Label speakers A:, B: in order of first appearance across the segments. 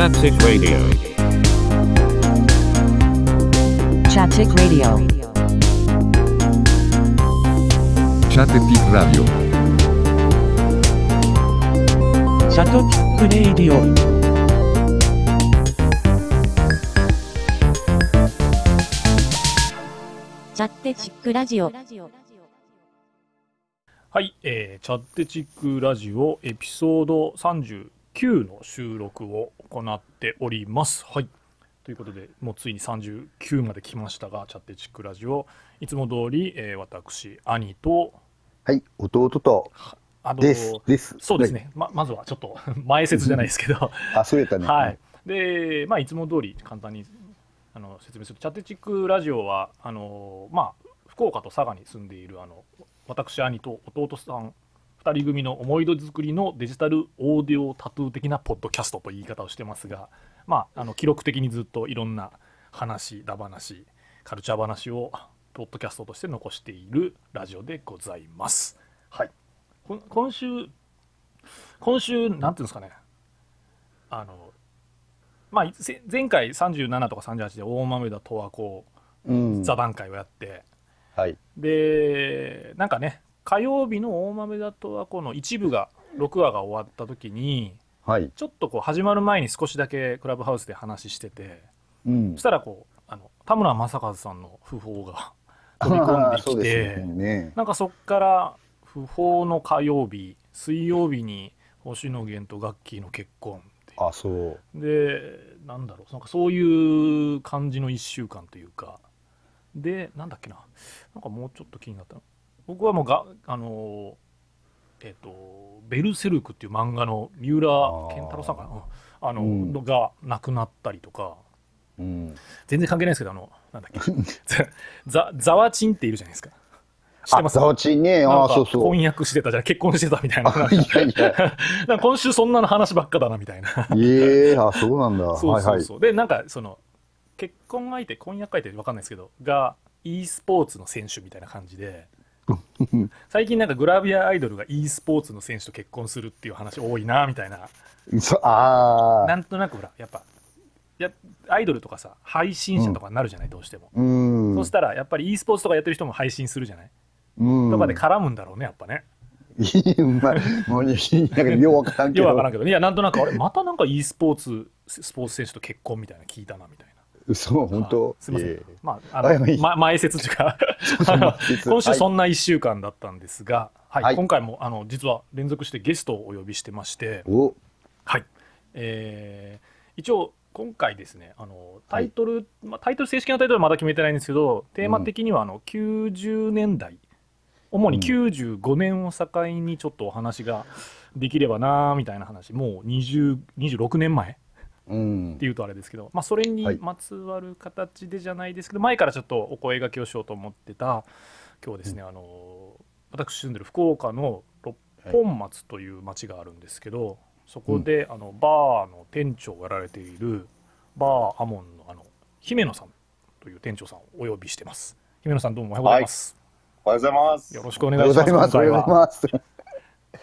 A: Chaptic Radio.
B: Chaptic Radio.
C: Chattetic Radio.
D: シャトピックレイディオ
E: チャッテチックラジオ
F: はい、えーチャッテチックラジオエピソード39の収録を行っております。はい。ということで、もうついに39まで来ましたが、チャッテチックラジオ、いつも通り、えー私、兄と、
G: はい、弟と、
F: あの
G: です。です。
F: そうですね、ままずはちょっと 前説じゃないですけど、
G: はい。あ、そうやったね。
F: はい。で、まあ、いつも通り簡単にあの説明すると、チャッテチックラジオは、あのまあ、福岡と佐賀に住んでいるあの私、兄と弟さん2人組の思い出作りのデジタルオーディオタトゥー的なポッドキャストという言い方をしてますが、まあ、あの記録的にずっといろんな話、だ話、カルチャー話をポッドキャストとして残しているラジオでございます。はい。今週、今週、なんていうんですかね、あの、まあ、せ前回37とか38で大豆田十和子
G: うん。
F: 座談会をやって、
G: はい。
F: でなんかね火曜日の大豆田十和子の一部が6話が終わった時に
G: はい。
F: ちょっとこう始まる前に少しだけクラブハウスで話してて
G: うん
F: そし。たらこうあの田村正和さんの訃報が 飛び込んできて、
G: ね。
F: なんかそっから訃報の火曜日水曜日に星野源とガッキーの結婚
G: あ、そう。
F: でなんだろうなんかそういう感じの1週間というかでなんだっけななんかもうちょっと気になったの僕はもうがあのえっ、と「ベルセルク」っていう漫画の三浦健太郎さんかな？うん。あの、
G: うん。
F: のが亡くなったりとか。
G: うん。
F: 全然関係ないですけどあのなんだっけ？ザザワチンっているじゃないですか。知って
G: あ、
F: ます？
G: ザワチンね。あ、そうそう。
F: 婚約してたじゃん。結婚してたみたいな。
G: いやいや。
F: なんか今週そんなの話ばっかだなみたいな。
G: ええ、あ、そうなんだ。
F: そう
G: はいはい。
F: そうそう、でなんかその結婚相手婚約相手わかんないですけどが e スポーツの選手みたいな感じで 最近なんかグラビアアイドルが e スポーツの選手と結婚するっていう話多いなみたいな
G: そああ。
F: なんとなくほらやっぱやアイドルとかさ配信者とかになるじゃない、どうしても、
G: うん。
F: そしたらやっぱり e スポーツとかやってる人も配信するじゃない、
G: うん。
F: とかで絡むんだろうねやっぱね
G: うまい。もう、なんか、ようわからんけど。
F: よくわからんけどいやなんとなくあれまたなんか e スポーツスポーツ選手と結婚みたいなの聞いたなみたいな
G: 嘘、本当？
F: すみません、
G: ええ。
F: まあ、あま、前説というか。今週そんな1週間だったんですが、はい。
G: はい。
F: 今回もあの実は連続してゲストをお呼びしてまして、
G: お、
F: はい。えー一応今回ですねあのタイトル、まあ、タイトル正式なタイトルはまだ決めてないんですけどテーマ的にはあの90年代、主に95年を境にちょっとお話ができればなみたいな話。もう20 26年前
G: うん
F: って。いうとあれですけど、まあ、それに
G: はい
F: まつわる形でじゃないですけど、前からちょっとお声掛けをしようと思ってた今日はですね、あの私住んでる福岡の六本松という町があるんですけど、そこで、あのバーの店長をやられているバーアモンのあの姫野さんという店長さんをお呼びしてます姫野さんどうもおはようございます、
H: おはようございます。
F: よろしくお
G: お
F: 願いします。
G: おはようございます。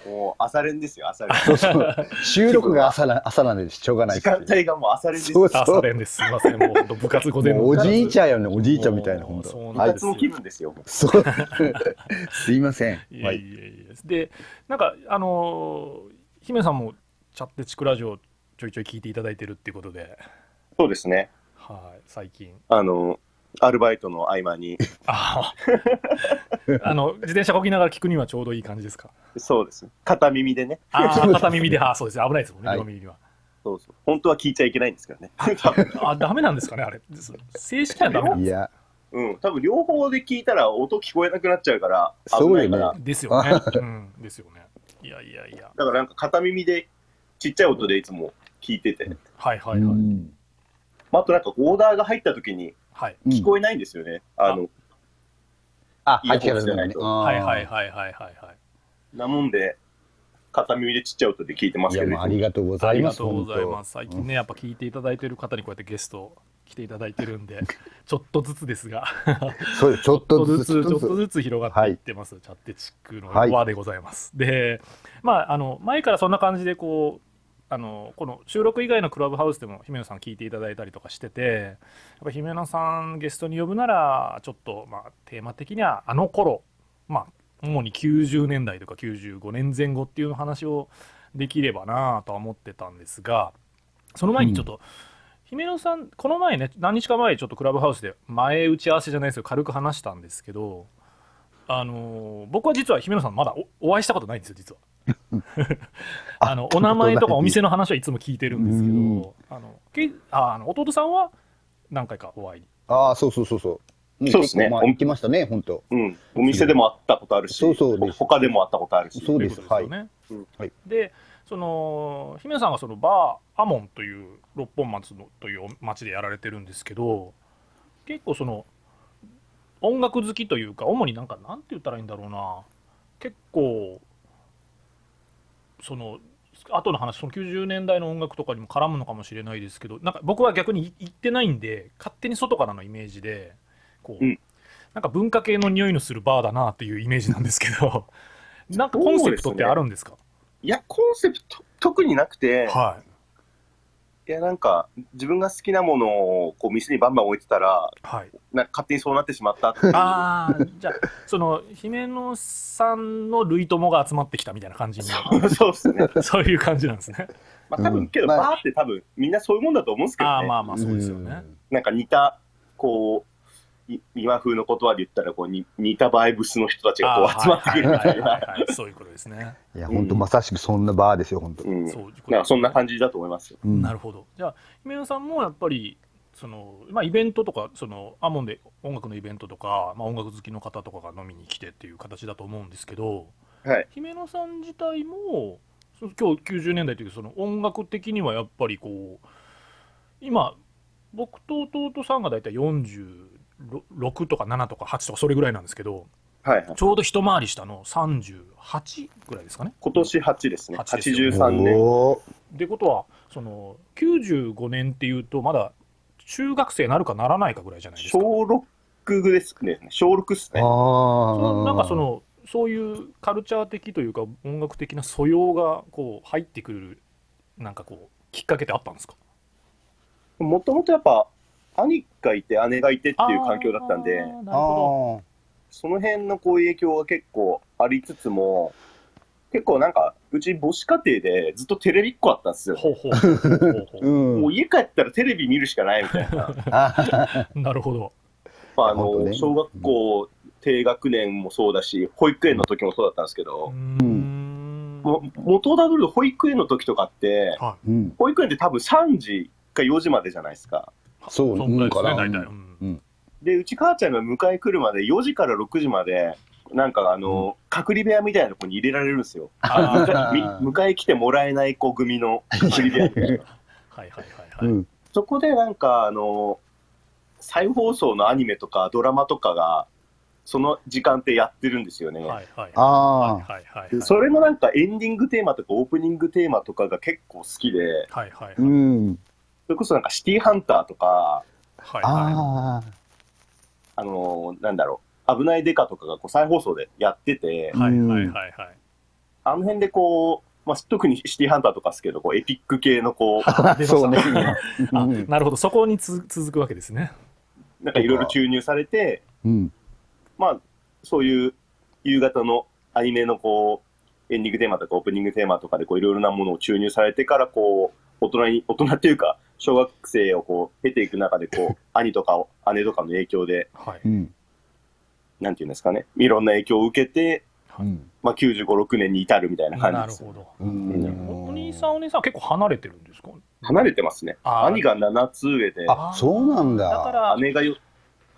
H: もう朝練ですよ、朝練。
G: そうそう。収録が朝な、朝なんでしょうがない
H: 時間帯がもう朝練です。
G: そうそう
F: 朝練ですすいませんもう部活午前
G: もうおじいち
F: ゃ
G: ゃんよね、おじいちゃんみたいな、本当。
F: そうなん
G: はい
H: 部活。の気分ですよ。
G: そう。すいません。
F: いえ
G: はいい。
F: えいえでなんかあのー姫さんもチャッテチクラジオちょいちょい聞いていただいてるっていうことで、
H: そうですね。
F: はい、最近
H: あの、アルバイトの合間に、
F: あー。あの自転車こぎながら聞くにはちょうどいい感じですか？
H: そうです。片耳でね。
F: あー片耳で。あーそうです。ね危ないですもんね
G: はい。
F: 両耳には、
H: そうそう。本当は聞いちゃいけないんですけどね。
F: あダメなんですかねあれ。正式にはダメなんで
G: いや、
H: うん。多分両方で聞いたら音聞こえなくなっちゃうから、危ないから。
F: すですよね。うん。ですよね。いやいやいや。
H: だからなんか片耳でちっちゃい音でいつも聞いてて。
F: はいはいはい、
G: うん。
H: あとなんかオーダーが入った時に
F: はい。
H: 聞こえないんですよね。あ。の、
G: あ、入ってからね。
H: じゃないと。
F: はいはいはいはいはいはい。
H: なもんで、片耳でちっちゃい音で聞いてますけど、
G: ありがとうござ
F: あり
G: います。
F: がとうございま
G: 本
F: す。最近ね、やっぱ聞いていただいている方にこうやってゲスト来ていただいてるんで、ちょっとずつですが、
G: 当そうです。ちょっ
F: と
G: とずつ、
F: ちょっと
G: ず
F: ずつ広がっていってます、チャッテチックの
G: はい。
F: 輪でございます。で、まあ、あの、前からそんな感じで、こう、あのこの収録以外のクラブハウスでも姫野さん聞いていただいたりとかしててやっぱ姫野さんゲストに呼ぶならちょっとまあテーマ的にはあの頃まあ主に90年代とか95年前後っていう話をできればなとは思ってたんですがその前にちょっと、姫野さんこの前ね何日か前ちょっとクラブハウスで前打ち合わせじゃないですけど軽く話したんですけどあのー僕は実は姫野さんまだおお会いしたことないんですよ実は。あのお名前とかお店の話はいつも聞いてるんですけ
G: うん。
F: どあのけああの弟さんは何回かお会い
G: ああ、そうそうそうそう。
H: そうですね。
G: 行きましたね、本当。
H: うん。お店でも会ったことあるし、
G: そうそうです。
H: 他でも会ったことあるし。
G: そうですはい。
F: でその姫野さんがそのバーアモンという六本松のという町でやられてるんですけど結構その音楽好きというか主になんかなんて言ったらいいんだろうな。結構その後の話その90年代の音楽とかにも絡むのかもしれないですけどなんか僕は逆に行ってないんで勝手に外からのイメージでこう、
H: うん。
F: なんか文化系の匂いのするバーだなっていうイメージなんですけどなんかコンセプトってあるんですか？
H: いや、コンセプト、特になくて、
F: はい
H: いや、なんか、自分が好きなものをこう店にバンバン置いてたら、
F: はい。
H: なんか勝手にそうなってしまったっていう。
F: ああじゃあその姫野さんの類友が集まってきたみたいな感じに。
H: そうですね。
F: そういう感じなんですね。
H: まあ多分、
G: うん。
H: けど、
G: まあ。
H: バーって多分、みんなそういうもんだと思うんですけどね。
F: ああまあまあそうですよね。
H: なんか似た、こう、い今風の言葉で言ったらこうに似たバイブスの人たちがこう集まってくるみたいな。
F: そういうことですね
G: いや、本当まさしくそんなバーですよ、本当。
H: うん。
F: そう
H: なんかそんな感じだと思いますよ。
G: うん
F: なるほどじゃあ姫野さんもやっぱりその、まあ、イベントとかそのアモンで音楽のイベントとか、まあ、音楽好きの方とかが飲みに来てっていう形だと思うんですけど
H: はい。
F: 姫野さん自体もその今日90年代というその音楽的にはやっぱりこう今僕と弟さんが大体46とか7とか8とかそれぐらいなんですけど
H: はいはい。
F: ちょうど一回り下の38ぐらいですかね。
H: 今年8ですね。
F: 8ですよね
H: 83年。
F: ってことはその95年っていうとまだ中学生なるかならないかぐらいじゃないですか。
H: 小6ですね。小6ですね。
G: ああ。
F: そのなんかそ、のそういうカルチャー的というか音楽的な素養がこう入ってくるなんかこうきっかけってあったんですか？
H: もともとやっぱ、兄がいて姉がいてっていう環境だったんでその辺のこう影響が結構ありつつも、結構なんか、うち母子家庭でずっとテレビっ子だったんです
F: ど。
H: よ。家帰ったらテレビ見るしかないみたいな。
F: なるほど。
H: まあ、あの、小学校低学年もそうだし、保育園の時もそうだったんですけ
F: う
H: ど元をたどると保育園の時とかって、
F: は
G: うん。
H: 保育園って多分3時か4時までじゃないですか。
F: い。
G: そう
F: そんぐらいですね大体。うん
H: で、うち母ちゃんが迎え来るまで4時から6時まで、なんかあの、隔離部屋みたいなとこに入れられるんですよ。迎え来てもらえない子組の 隔離部屋みたいな。
F: はいはいはいはい。
G: うん。
H: そこでなんかあの、再放送のアニメとかドラマとかが、その時間ってやってるんですよね。
F: はいはい
G: ああ。
F: はいはいはい
H: でそれのなんかエンディングテーマとかオープニングテーマとかが結構好きで、
F: はいはいはい
G: うん。
H: それこそなんかシティハンターとか、
F: はいは
G: ああ。
H: あのーなんだろう、危ないデカとかがこう再放送でやってて
F: い、はいはいはいはい
H: あの辺でこう、まあ、特にシティハンターとかですけど、こうエピック系のこう、
G: そうね。
F: あ
G: うん
F: なるほどそこにつ続くわけですね
H: なんかいろいろ注入されて、
G: うん。
H: まあ、そういう夕方のアニメのこう、エンディングテーマとかオープニングテーマとかでこういろいろなものを注入されてから、こう、大人に、大人っていうか、小学生をこう、経ていく中で、こう、兄とかを姉とかの影響で、
F: はい
G: うん。
H: なんていうんですかね、いろんな影響を受けて、
G: うん。
H: まあ、95、6年に至るみたいな感じです。
F: なるほど
G: うん
F: お兄さんお姉さんは結構離れてるんですか？
H: 離れてますね。兄が7つ上で、
G: あ、そうなんだ。
F: だから
H: 姉がよ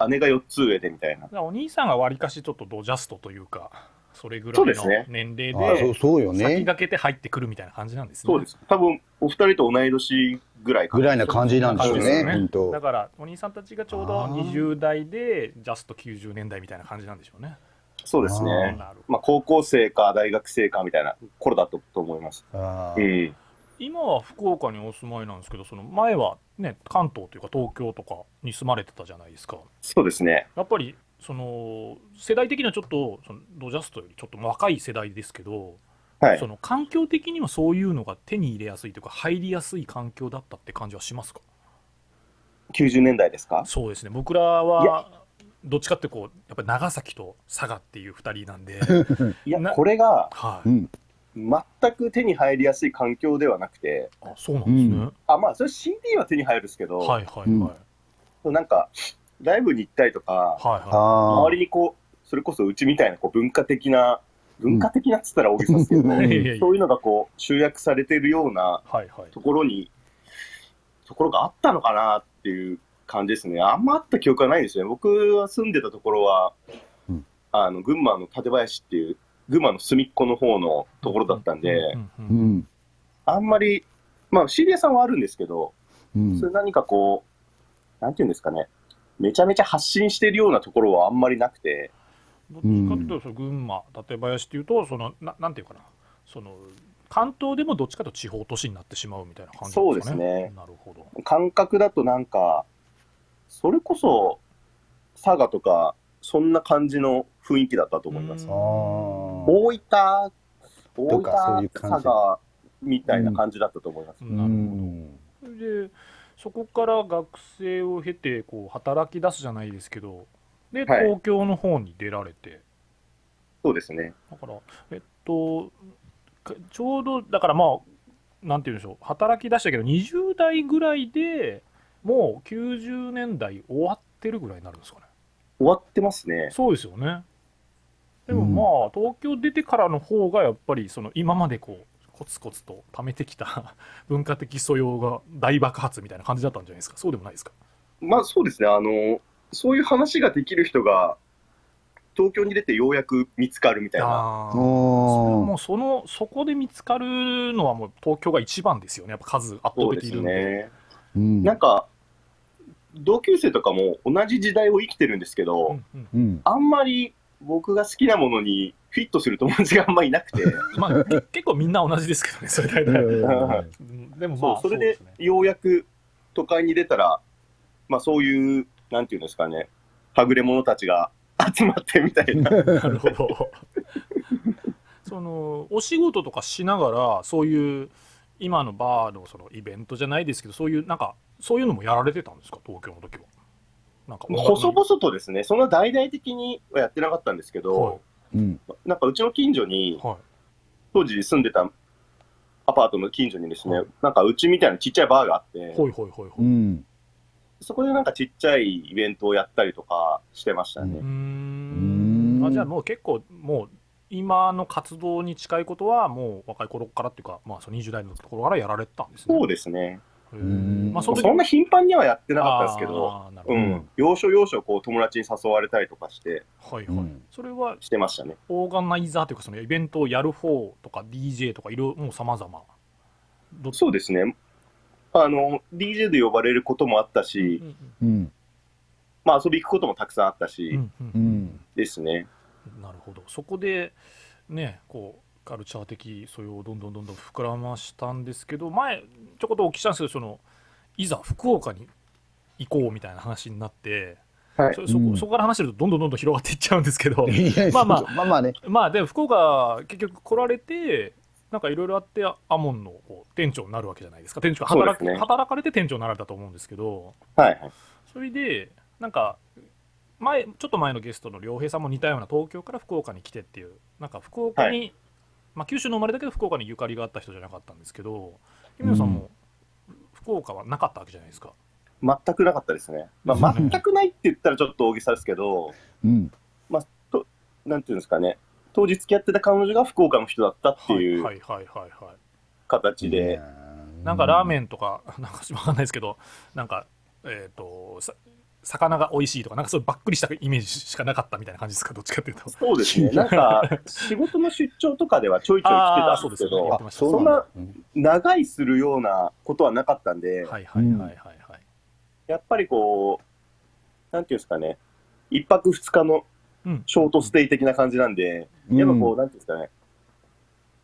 H: 姉が4つ上でみたいな。
F: お兄さんがわりかしちょっとドジャストというかそれぐらいの
H: そうですね
F: 年齢
G: あそう
F: で
G: そうよ
F: 先
G: ね。
F: 駆けて入ってくるみたいな感じなんですね
H: そうです。多分、お二人と同い年ぐらいか
G: ぐらいな感じなんですよね、
F: そうね
G: 本当
F: だ。からお兄さんたちがちょうど
G: あー
F: 20代でジャスト90年代みたいな感じなんでしょうね
H: そうです
G: あ
H: ね。まあ、高校生か大学生かみたいな頃だったと思います。
G: あー
H: うん。
F: 今は福岡にお住まいなんですけどその前はね関東というか東京とかに住まれてたじゃないですか
H: そうですね。
F: やっぱりその世代的にはちょっとそのドジャストよりちょっと若い世代ですけど
H: はい。
F: そ。の環境的にはそういうのが手に入れやすいというか入りやすい環境だったって感じはしますか
H: ？90年代ですか？
F: そうですね。僕らはどっちかってこうやっぱり長崎と佐賀っていう2人なんで、
H: いや
F: な、
H: これが
F: はい、
G: うん。
H: 全く手に入りやすい環境ではなくて、
F: あそうなんですね、
G: うん。
H: あ、まあ、それ CD は手に入るんですけど、
F: はいはいはい、
G: うん。
F: はい
H: なんか、ライブに行ったりとか、
F: は
G: ああ。
H: 周りにこう、それこそうちみたいなこう文化的な、文化的なっつったら大げさですけど、
G: うん
F: いいやいやいや。
H: そういうのがこう集約されてるような
F: はいはい。
H: ところに、ところがあったのかなっていう感じですね。あんまあった記憶はないんですよね。僕は住んでたところは、
G: うん。
H: あの群馬の館林っていう、群馬の隅っこの方のところだったんで。あんまり、まあ CD 屋さんはあるんですけど、
G: うん。
H: それ何かこう、なんていうんですかね、めちゃめちゃ発信してるようなところはあんまりなくて、
F: どっちかっていうとその群馬館林っていうとそのななんていうかな。その関東でもどっちかというと地方都市になってしまうみたいな感じなんですかね。
H: そうですね。
F: なるほど。
H: 感覚だとなんか、それこそ佐賀とか、そんな感じの雰囲気だったと思います。大分、大分、
G: とかそういう感じ。
H: 佐賀みたいな感じだったと思います。
G: あ。
F: なるほどでそこから学生を経てこう働き出すじゃないですけどで
H: はい。
F: 東京の方に出られて、
H: そうですね。
F: だからえっとかちょうどだからまあなんて言うんでしょう。働き出したけど20代ぐらいでもう90年代終わってるぐらいになるんですかね。
H: 終わってますね。
F: そうですよね。でもまあ、東京出てからの方がやっぱりその今までこうコツコツと貯めてきた 文化的素養が大爆発みたいな感じだったんじゃないですか。そうでもないですか。
H: まあそうですね。あの、そういう話ができる人が、東京に出てようやく見つかるみたいな。
F: それはもそのそこで見つかるのはもう東京が一番ですよね。やっぱ数圧倒的いるんで。
H: ね。
G: うん。
H: なんか、同級生とかも同じ時代を生きてるんですけど、
F: うんうん。
G: うん。
H: あんまり僕が好きなものにフィットする友達があんまりいなくて、
F: まあ、け結構みんな同じですけどね、それ大体。うん。でもまあ、
H: そうそれでようやく都会に出たら、まあそういう、なんていうんですかね、はぐれ者たちが 集まってみたいな。
F: なるほど。そのお仕事とかしながら、そういう今のバーのそのイベントじゃないですけど、そういうなんか、そういうのもやられてたんですか、東京の時は。なんか
H: 細々とですね、そんな大々的にはやってなかったんですけど、
F: はい
G: うん。
H: なんかうちの近所に、
F: はい。
H: 当時住んでたアパートの近所にですね、
F: はい
H: なんかうちみたいなちっちゃいバーがあって、
F: ほいほいほいほい。
G: うん。
H: そこでなんかちっちゃいイベントをやったりとかしてましたね。
F: う
G: ん。
F: ん。あじゃあもう結構もう今の活動に近いことはもう若い頃からっていうか、まあ、その20代のところからやられてたんですね。
H: そうですね。
F: まあ、そ
H: んな頻繁にはやってなかったですけど、
F: あーなるほど。
H: うん、要所要所こう友達に誘われたりとかして、
F: はいはい、
G: うん。
F: それは
H: してましたね。
F: オーガナイザーというかそのイベントをやる方とか DJ とかいろいろもう様々。ど
H: そうですね。あの、DJ で呼ばれることもあったし、
G: うん。
H: まあ遊び行くこともたくさんあったし、
F: うんうん。
H: ですね。
F: なるほどそこでねこうカルチャー的素養をどんどんどんどん膨らましたんですけど前ちょこっとお聞きしたんですけどそのいざ福岡に行こうみたいな話になって、
H: はい
F: そそこ
G: うん
F: そこから話してるとどんどんどんどん広がっていっちゃうんですけどまあまあ
G: まあまあね。
F: まあでも福岡結局来られてなんかいろいろあってアモンの店長になるわけじゃないですか。店長働
H: ね。
F: 働かれて店長になられたと思うんですけど。
H: はいはい。
F: それでなんか前ちょっと前のゲストの良平さんも似たような東京から福岡に来てっていうなんか福岡に、まあ、九州の生まれだけど福岡にゆかりがあった人じゃなかったんですけど姫野さんも福岡はなかったわけじゃないですか、
H: 全くなかったですね。まあ、全くないって言ったらちょっと大げさですけど、
G: うん。
H: なんていうんですかね、当時付き合ってた彼女が福岡の人だったっていう形で、
F: なんかラーメンとか、なんかわかんないですけど、なんか、えっ、と、さ魚が美味しいとか、なんかそういうばっくりしたイメージしかなかったみたいな感じですか、どっちかっていうと。
H: そうですね、なんか仕事の出張とかではちょいちょい来てたんですけど
F: そうですよね。
G: そんだ。うん
H: 長居するようなことはなかったんで、
F: はいはいはいはいはい。
H: やっぱりこう、なんていうんですかね、一泊二日の
F: うん
H: ショートステイ的な感じなんで、やっぱこう、なんていうんですかね、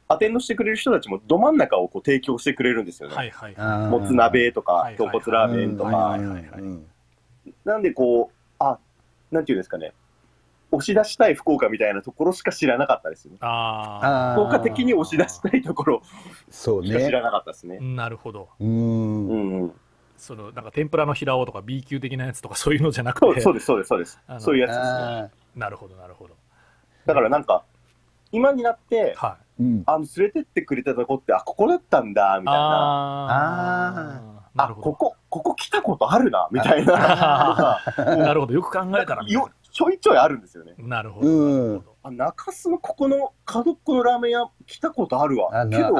H: アテンドしてくれる人たちもど真ん中をこう提供してくれるんですよね。
F: はいはい
G: あ
F: は
G: ー
H: もつ鍋とか
F: はい、
H: 豚骨ラーメンと
F: は
H: かなんでこう、あ、なんていうんですかね、押し出したい福岡みたいなところしか知らなかったですね。
F: あ
H: 福岡的に押し出したいところ
G: そうね。
H: しか知らなかったですね
F: あ。なるほど
G: う。
H: うんんうん。
F: そのなんか天ぷらの平尾とか B 級的なやつとかそういうのじゃなくて
H: そうそうです、そうです、そうです
F: あの。
H: そういうやつですね。
G: あ
F: なるほどなるほど
H: だからなんか、今になって、
F: は
G: ーうん。
H: あの、連れてってくれたとこって、あ、ここだったんだ、み
F: い
H: たいな。
F: あ
H: あ、
F: るほど
H: ここ、ここ来たことあるな、みたいな
F: なるほどよく考えたら
H: よちょいちょいあるんですよね。
F: ななるほど、
G: うん
F: なるほど
H: あ、中洲のここの角っこのラーメン屋来たことあるわ。
G: あ
H: けど、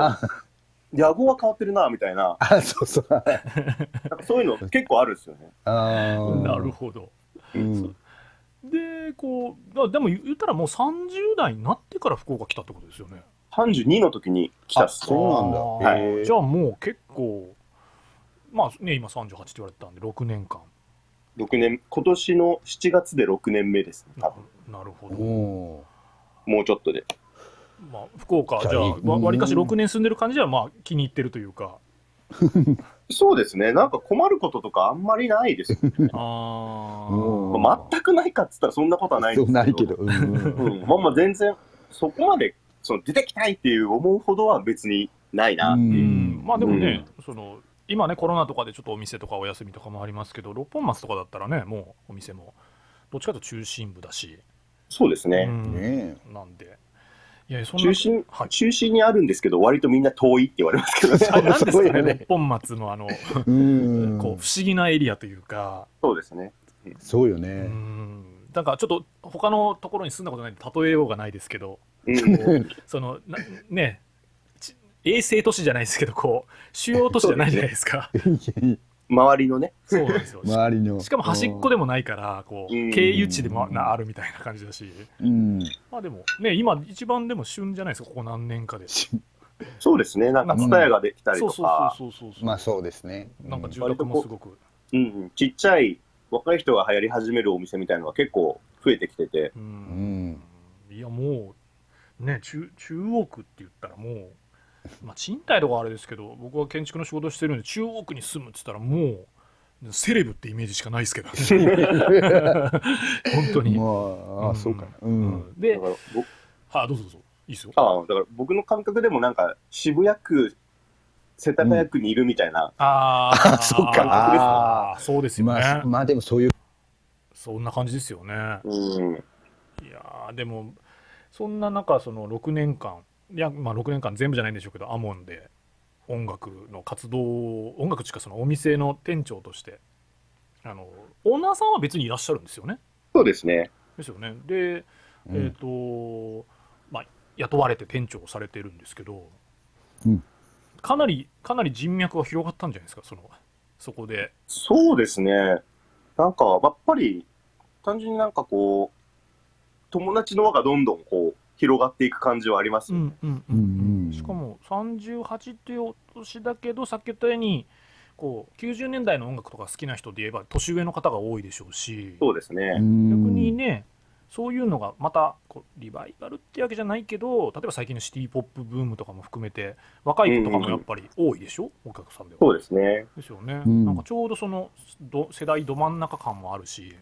H: 野望は変わってるな、みたいな。
G: あ、そうそう。
H: なんかそういうの結構あるんですよね。
G: あー
F: なるほど
G: うん。
F: でこうだでも言ったらもう30代になってから福岡来たってことですよね。
H: 32の時に来たっすね。
G: そうなんだ。
F: あー
G: へー。
F: じゃあもう結構まあね今38って言われてたんで6年間
H: 6年、今年の7月で6年目ですね。多分。
F: なるほど、
G: お
H: もうちょっとで。
F: まあ、福岡じゃあわりかし6年住んでる感じではまあ気に入ってるというか
H: そうですね。なんか困ることとかあんまりないですよね。
F: あ
H: あ全くないかっつったらそんなことはないんですけど。
G: ないけど。うん
H: うん。まあまあ全然、そこまで、その出てきたいっていう思うほどは別にないなって
G: う
H: いう。
F: うんまあでもね、その今ねコロナとかでちょっとお店とかお休みとかもありますけど六本松とかだったらねもうお店もどっちかというと中心部だし、
H: そうですね。
F: うん
G: ね
F: なんでいや
H: 中心、
F: はい
H: 中心にあるんですけど、割とみんな遠いって言われますけどね。
F: なんですかね本松のあの、
G: うん。
F: こう不思議なエリアというか
H: そうですね。
G: そうよ
F: う
G: ね。
F: んなんかちょっと他のところに住んだことないんで例えようがないですけど
H: うん。
F: そのなねち衛星都市じゃないですけどこう主要都市じゃないじゃないですか
H: 周りのね。
F: そうなんですよ
G: 周りの。
F: しかも端っこでもないからこう
H: うん
F: 経由地でもなあるみたいな感じだし
G: うん。
F: まあでもね今一番でも旬じゃないですかここ何年かで
H: そうですね。なんか、ツタヤができたり
F: そうそう
H: とか、
F: そうそうそう
G: まあそうですね。
F: なんか住宅もすごく
H: うんうん、ちっちゃい若い人が流行り始めるお店みたいなのが結構増えてきてて、
F: う
G: うんん。
F: いやもうね中中央区って言ったらもうまあ賃貸とかあれですけど僕は建築の仕事してるんで中央区に住むって言ったらもうセレブってイメージしかないですけど本当に、
G: まあ、あ、そうかな。う。
F: うん。んで
H: だから僕
F: はいどうぞどうぞ。いいですよ。
H: ああだから僕の感覚でもなんか渋谷区、世田谷区にいるみたいな、
F: あ
G: あ
F: ー
G: そっか。
F: あー。そうですよね、
G: まあ、まあでもそういう。
F: そんな感じですよね。
H: うん、
F: いやーでもそんな中その6年間いやまあ6年間全部じゃないんでしょうけどアモンで音楽の活動を音楽っていうかそのお店の店長としてあのオーナーさんは別にいらっしゃるんですよね。
H: そうですね。
F: ですよね。で
G: うん。
F: えっ、とまあ雇われて店長をされてるんですけど、
G: うん。
F: かなりかなり人脈が広がったんじゃないですかそのそこで。
H: そうですね。なんか、やっぱり、単純になんかこう、友達の輪がどんどんこう、広がっていく感じはありますよね。
F: うんうん
G: うん。うん
F: しかも38っていうお年だけどさっき言ったようにこう90年代の音楽とか好きな人で言えば年上の方が多いでしょうし。
H: そうですね。
F: 逆にねそういうのがまたこうリバイバルってわけじゃないけど例えば最近のシティ・ポップブームとかも含めて若い子とかもやっぱり多いでしょ、お客さんでは。
H: そうですね。
F: ですよね、
G: うん。
F: なんかちょうどそのど世代ど真ん中感もあるし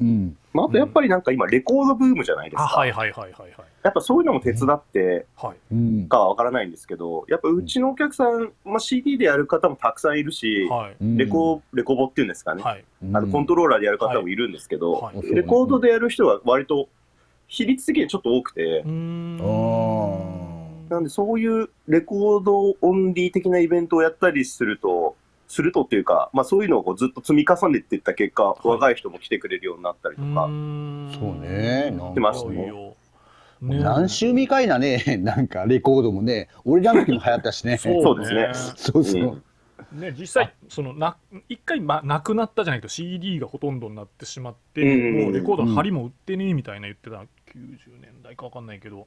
G: うん。
H: まあ、あとやっぱりなんか今、レコードブームじゃないですか。
F: あはいはいはいはいはい。
H: やっぱそういうのも手伝って
F: はい。
G: うん。
H: かはわからないんですけど、やっぱうちのお客さん、まあ、CD でやる方もたくさんいるし、
F: はい。
H: レコ、レコボっていうんですかね。
F: はい。
G: うん、
H: あのコントローラーでやる方もいるんですけど、
F: はい。はい。
H: レコードでやる人は割と比率的にちょっと多くて。
F: う、ーん。
G: あ
H: なんでそういうレコードオンリー的なイベントをやったりすると、するとっていうか、まあそういうのをこうずっと積み重ねていった結果、
F: い。
H: 若い人も来てくれるようになったりとか、
G: そうねなん
H: かますね
F: いやいやね。
G: 何週未回なね、なんかレコードもね、俺らの時も流行ったしね。
H: そうですね。
G: そうそう。
H: うん。
F: ね、実際そのな一回、ま、なくなったじゃないけど CD がほとんどになってしまって、
H: うん
F: もうレコードの針も売ってねえみたいな言ってた、90年代か分かんないけど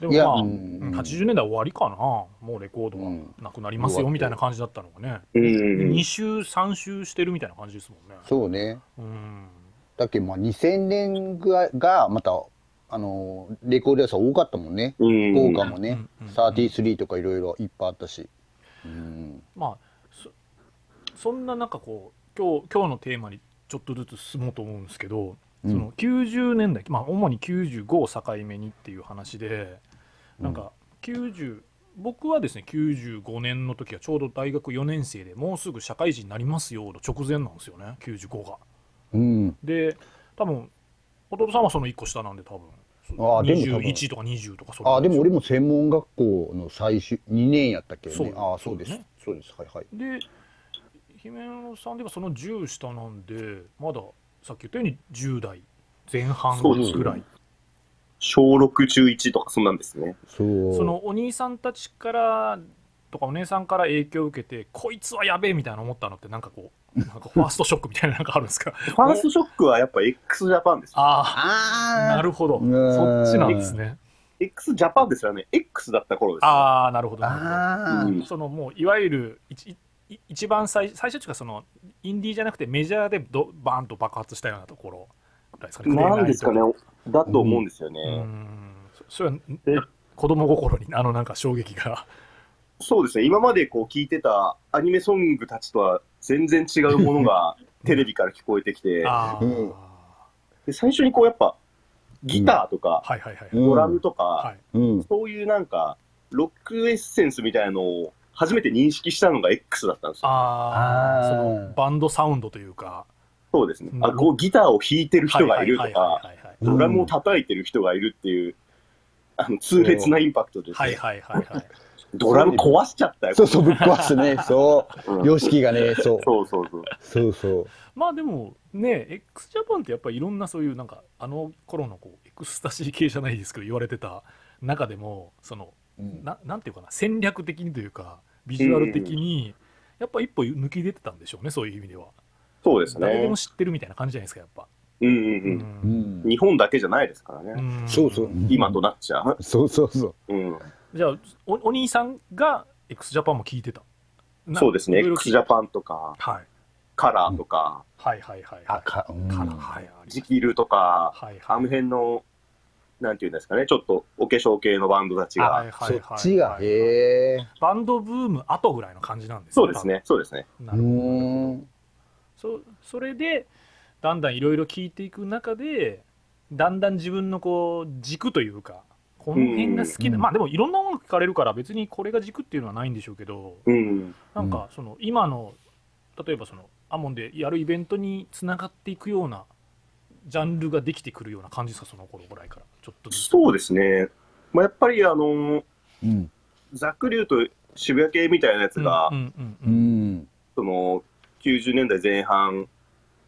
F: でも
G: いや
F: まあ、
G: うん
F: うん。80年代終わりかな。もうレコードは
G: うん。
F: なくなりますよみたいな感じだったのがね、
H: うん。
F: 2週3週してるみたいな感じですもんね。
G: そうね。
F: うん。
G: だっけ、まあ2000年ぐらいが、また、あの、レコード屋さん多かったもんね。
H: うん。
G: 福岡もね。
F: うん。うん、
G: 33とかいろいろいっぱいあったし。うん。
F: まあそそんな中こう今日今日のテーマにちょっとずつ進もうと思うんですけど
G: うん。
F: その90年代、まあ、主に95を境目にっていう話で、なんか90、僕はですね、95年の時はちょうど大学4年生でもうすぐ社会人になりますよの直前なんですよね、95が。
G: うん。
F: で、多分弟さんはその1個下なんで、多分
G: あーでも多分
F: 21とか20とかそれ
G: あ、でも俺
F: も。
G: も専門学校の最終、2年やったっけ？
F: そう
G: ね。あそうです
F: そうね。
G: そうです。はいはい。
F: で、姫野さんではその10下なんで、まださっき言ったように10代前半ぐらい。
H: 小6、中1とかそんなんですね。
G: そう。
F: そのお兄さんたちからとかお姉さんから影響を受けてこいつはやべえみたいな思ったのってなんかこうなんかファーストショックみたいななんかあるんですか？
H: ファーストショックはやっぱ x ジャパンですよ。
F: あ
G: あ
F: あなるほど
G: うん
F: そっちなんですね
H: x ジャパンですよね。X だった頃ですよ。
F: ああなるほどなるほど
G: あ
H: うん
F: そのもういわゆる一い一番最最初っていうかそのインディーじゃなくてメジャーでどバーンと爆発したようなところぐらいですかね
H: なんですかね
F: 紅。
H: だと思うんですよ
F: う
H: ね。
F: ん。そそれは
H: え
F: 子供心にあのなんか衝撃が。
H: そうですね。今までこう聞いてたアニメソングたちとは全然違うものが テレビから聞こえてきて、
G: うん。
H: で最初にこうやっぱギターとかドラムとか。そういうなんかロックエッセンスみたいなのを初めて認識したのが X だったんですよ。
F: ああ、
G: あー。
F: そのバンドサウンドというか、
H: そうですね。
F: うん
H: あ、こうギターを弾いてる人がいるとか、
F: はいはいはいはい
H: ドラムを叩いてる人がいるっていう、あの痛烈なインパクトです、
F: はいはいはいはい。
H: ドラム壊しちゃったよ。
G: そうそう、ぶっ壊すね。そうう。
H: ん
G: 様式がね、そう。
H: そうそうそう。
G: そうそう。
F: まあでもね、x ジャパンってやっぱりいろんなそういうなんか、あの頃のこうエクスタシー系じゃないですけど、言われてた中でも、その、
G: うん
F: ななんていうかな、戦略的にというか、ビジュアル的に、やっぱ一歩抜き出てたんでしょうね、そういう意味では。
H: そうですね
F: 誰でも。知ってるみたいな感じじゃないですか、やっぱ。
H: うんうんう。
G: うんん。
H: 日本だけじゃないですからね。
F: ん
G: そうそう。
H: 今となっちゃう。
G: そうそうそう。
H: うん。
F: じゃあお、お兄さんが x ジャパンも聞いてた？な
H: そうですね。x ジャパンとか、
F: はい。
H: カラーとか、
F: はいはいはいはい。
G: あ、か、うん。
F: から、はい、
H: ジキルとか、
F: はいはい。
H: あの辺の、なんていうんですかね、ちょっとお化粧系のバンドたちが。
F: はいはい
G: そ
F: はい
G: っちが、へえ。
F: バンドブーム後ぐらいの感じなんです
H: そうですね、そうですね。
F: なるほど
G: ーん。
F: そそれでだんだんいろいろ聞いていく中でだんだん自分のこう軸というかこの辺が好きな、
G: うん
F: まあでもいろんな音楽聞かれるから別にこれが軸っていうのはないんでしょうけど
H: うん。
F: なんかその今の例えばそのアモンでやるイベントにつながっていくようなジャンルができてくるような感じですかその頃ぐらいからちょっと
H: そうですね。まあ、やっぱりあの、
G: うん。
H: ざっくり言うと渋谷系みたいなやつが。その90年代前半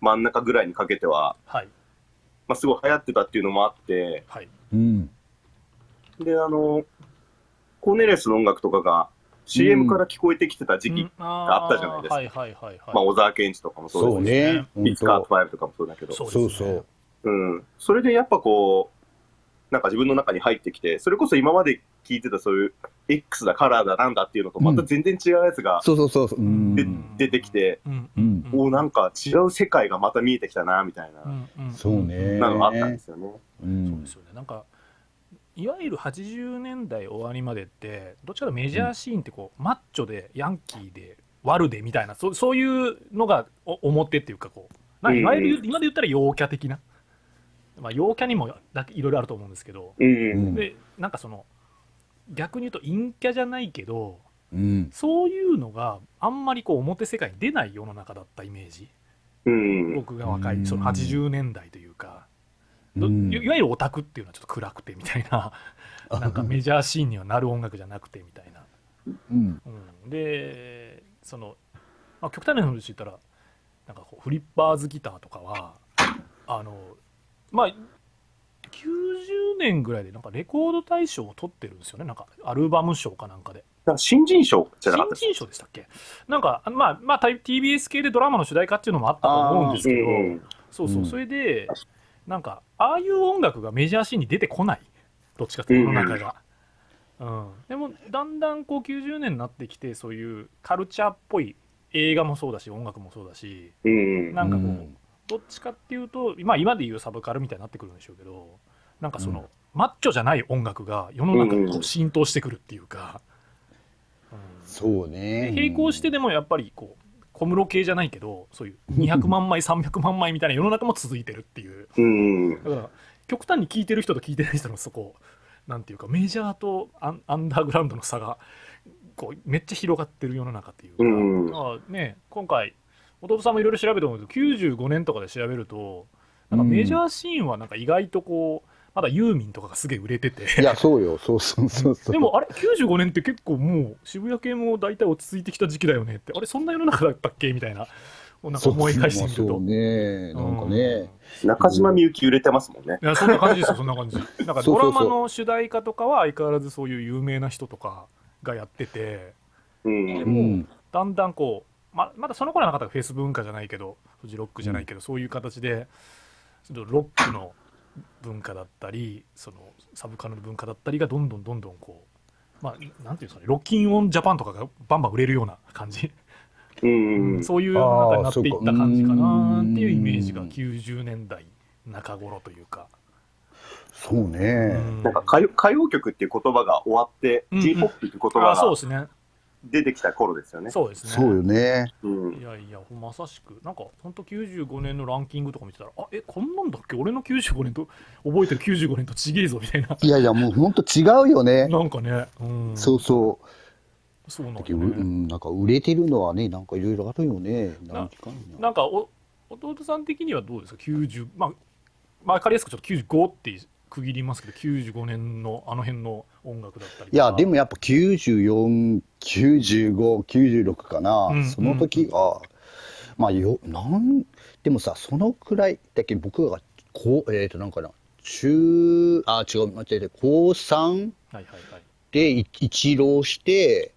H: 真ん中ぐらいにかけては、
F: はい。
H: まあ、すごい流行ってたっていうのもあって
F: はい。
G: うん。
H: であのコーネレスの音楽とかが CM から聞こえてきてた時期、
F: うん
H: あったじゃないですか。
F: はいはいはいはい。
H: まあ、小沢健二とかもそう
G: そう
H: ですし、
G: ね。
H: ビッツカート5とかもそうだけど。
F: そう
G: そうそう。
H: うん、それでやっぱこうなんか自分の中に入ってきてそれこそ今まで聞いてたそういう X だカラーだなんだっていうのとまた全然違うやつが
G: そうそうそう。
H: で出てきて、
F: うん。
G: うん。
H: おなんか違う世界がまた見えてきたなみたいな、
G: そうね。
H: なのがあったんですよね。
G: う。
F: そうんですよね。なんかいわゆる80年代終わりまでってどっちかというとメジャーシーンってこう、マッチョでヤンキーで悪でみたいなそうそういうのがお表っていうかこう。ないわゆる、今で言ったら陽キャ的な、まあ、陽キャにもだいろいろあると思うんですけど、
H: うん。
G: うん。
F: でなんかその逆に言うと陰キャじゃないけど
G: うん。
F: そういうのがあんまりこう表世界に出ない世の中だったイメージ。
H: うん。
F: 僕が若
G: うん。
F: いその80年代というか、ど
G: うん。
F: いいわゆるオタクっていうのはちょっと暗くてみたいな。なんかメジャーシーンにはなる音楽じゃなくてみたいな、
G: うん。
F: うん、でその、まあ、極端な話言ったらなんかこうフリッパーズギターとかはあのまあ90年ぐらいでなんかレコード大賞を取ってるんですよね。なんかアルバム賞かなんかで。
H: なんか新人賞じゃなかった
F: 新人賞でしたっけ？なんかまあまあ TBS 系でドラマの主題歌っていうのもあったと思うんですけど、
H: うん
F: そうそう、
G: うん。
F: それで、なんか、ああいう音楽がメジャーシーンに出てこない、どっちかというと世の中が。うん、でも、だんだんこう90年になってきて、そういうカルチャーっぽい映画もそうだし、音楽もそうだし、
H: うん
F: なんかこう、
G: うん
F: どっちかっていうと、まあ、今でいうサブカルみたいになってくるんでしょうけど、なんかその、マッチョじゃない音楽が世の中に浸透してくるっていうか、うん。
G: そう
F: で
G: ね。
F: 並行してでもやっぱりこう小室系じゃないけどそういう 200万枚300万枚みたいな世の中も続いてるっていう。
H: うん。
F: だから極端に聞いてる人と聞いてない人のそこなんていうかメジャーとアンアンダーグラウンドの差がこうめっちゃ広がってる世の中っていうか、
H: うん
F: ね今回弟さんもいろいろ調べて思うけど95年とかで調べるとなんかメジャーシーンはなんか意外とこうまだユーミンとかがすげえ売れてて
G: いや、そうよ、そうそうそうそう。
F: でもあれ95年って結構もう渋谷系も大体落ち着いてきた時期だよねってあれそんな世の中だったっけみたいななんか思い返してみると
G: そうね、なんかね。
H: 中島みゆき売れてますもんね。
F: いやそんな感じですよそんな感じ なんかドラマの主題歌とかは相変わらずそういう有名な人とかがやってて
H: うん。
F: でも
G: うん。
F: だんだんこうままだその頃はなかったフェイス文化じゃないけどフジロックじゃないけど、そういう形でロックの文化だったりそのサブカルの文化だったりがどんどんどんどんこうまあなんていうんですかねロッキンオンジャパンとかがバンバン売れるような感じ、
H: うん。
F: そういう中になっていった感じかなっていうイメージが
G: うん。
F: 90年代中頃というか、
G: そうね。
F: うん。
H: なんか歌謡歌謡曲っていう言葉が終わって、
F: うんうん。
H: J-POP っていう言
F: あ
H: 葉が
F: そうですね
H: 出てきた頃ですよね。
F: そうですね
G: そうよね。
H: うん
F: いやいや、まさしく、なんか本当95年のランキングとか見てたら、あえ、こんなんだっけ、俺の95年と、覚えてる95年とちげえぞみたいな、
G: いやいや、もう本当違うよね。
F: なんかね、うん、
G: そうそう。
F: そうなん
G: だけどう。ん、なんか売れてるのはね、なんかいろいろあるよね。なんか
F: なんかお、弟さん的にはどうですか、90、まあ、まあ、分かりやすくちょっと95って区切りますけど、95年のあの辺の音楽だったり
G: いや、でもやっぱ94、95、96かな。
F: うん
G: その時が、まあよ、なん、でもさ、そのくらい、だけど僕が、こう、えっ、と、なんかな、中、あ、違う、間違えて、高3
F: はいはいはい。
G: でい一浪して、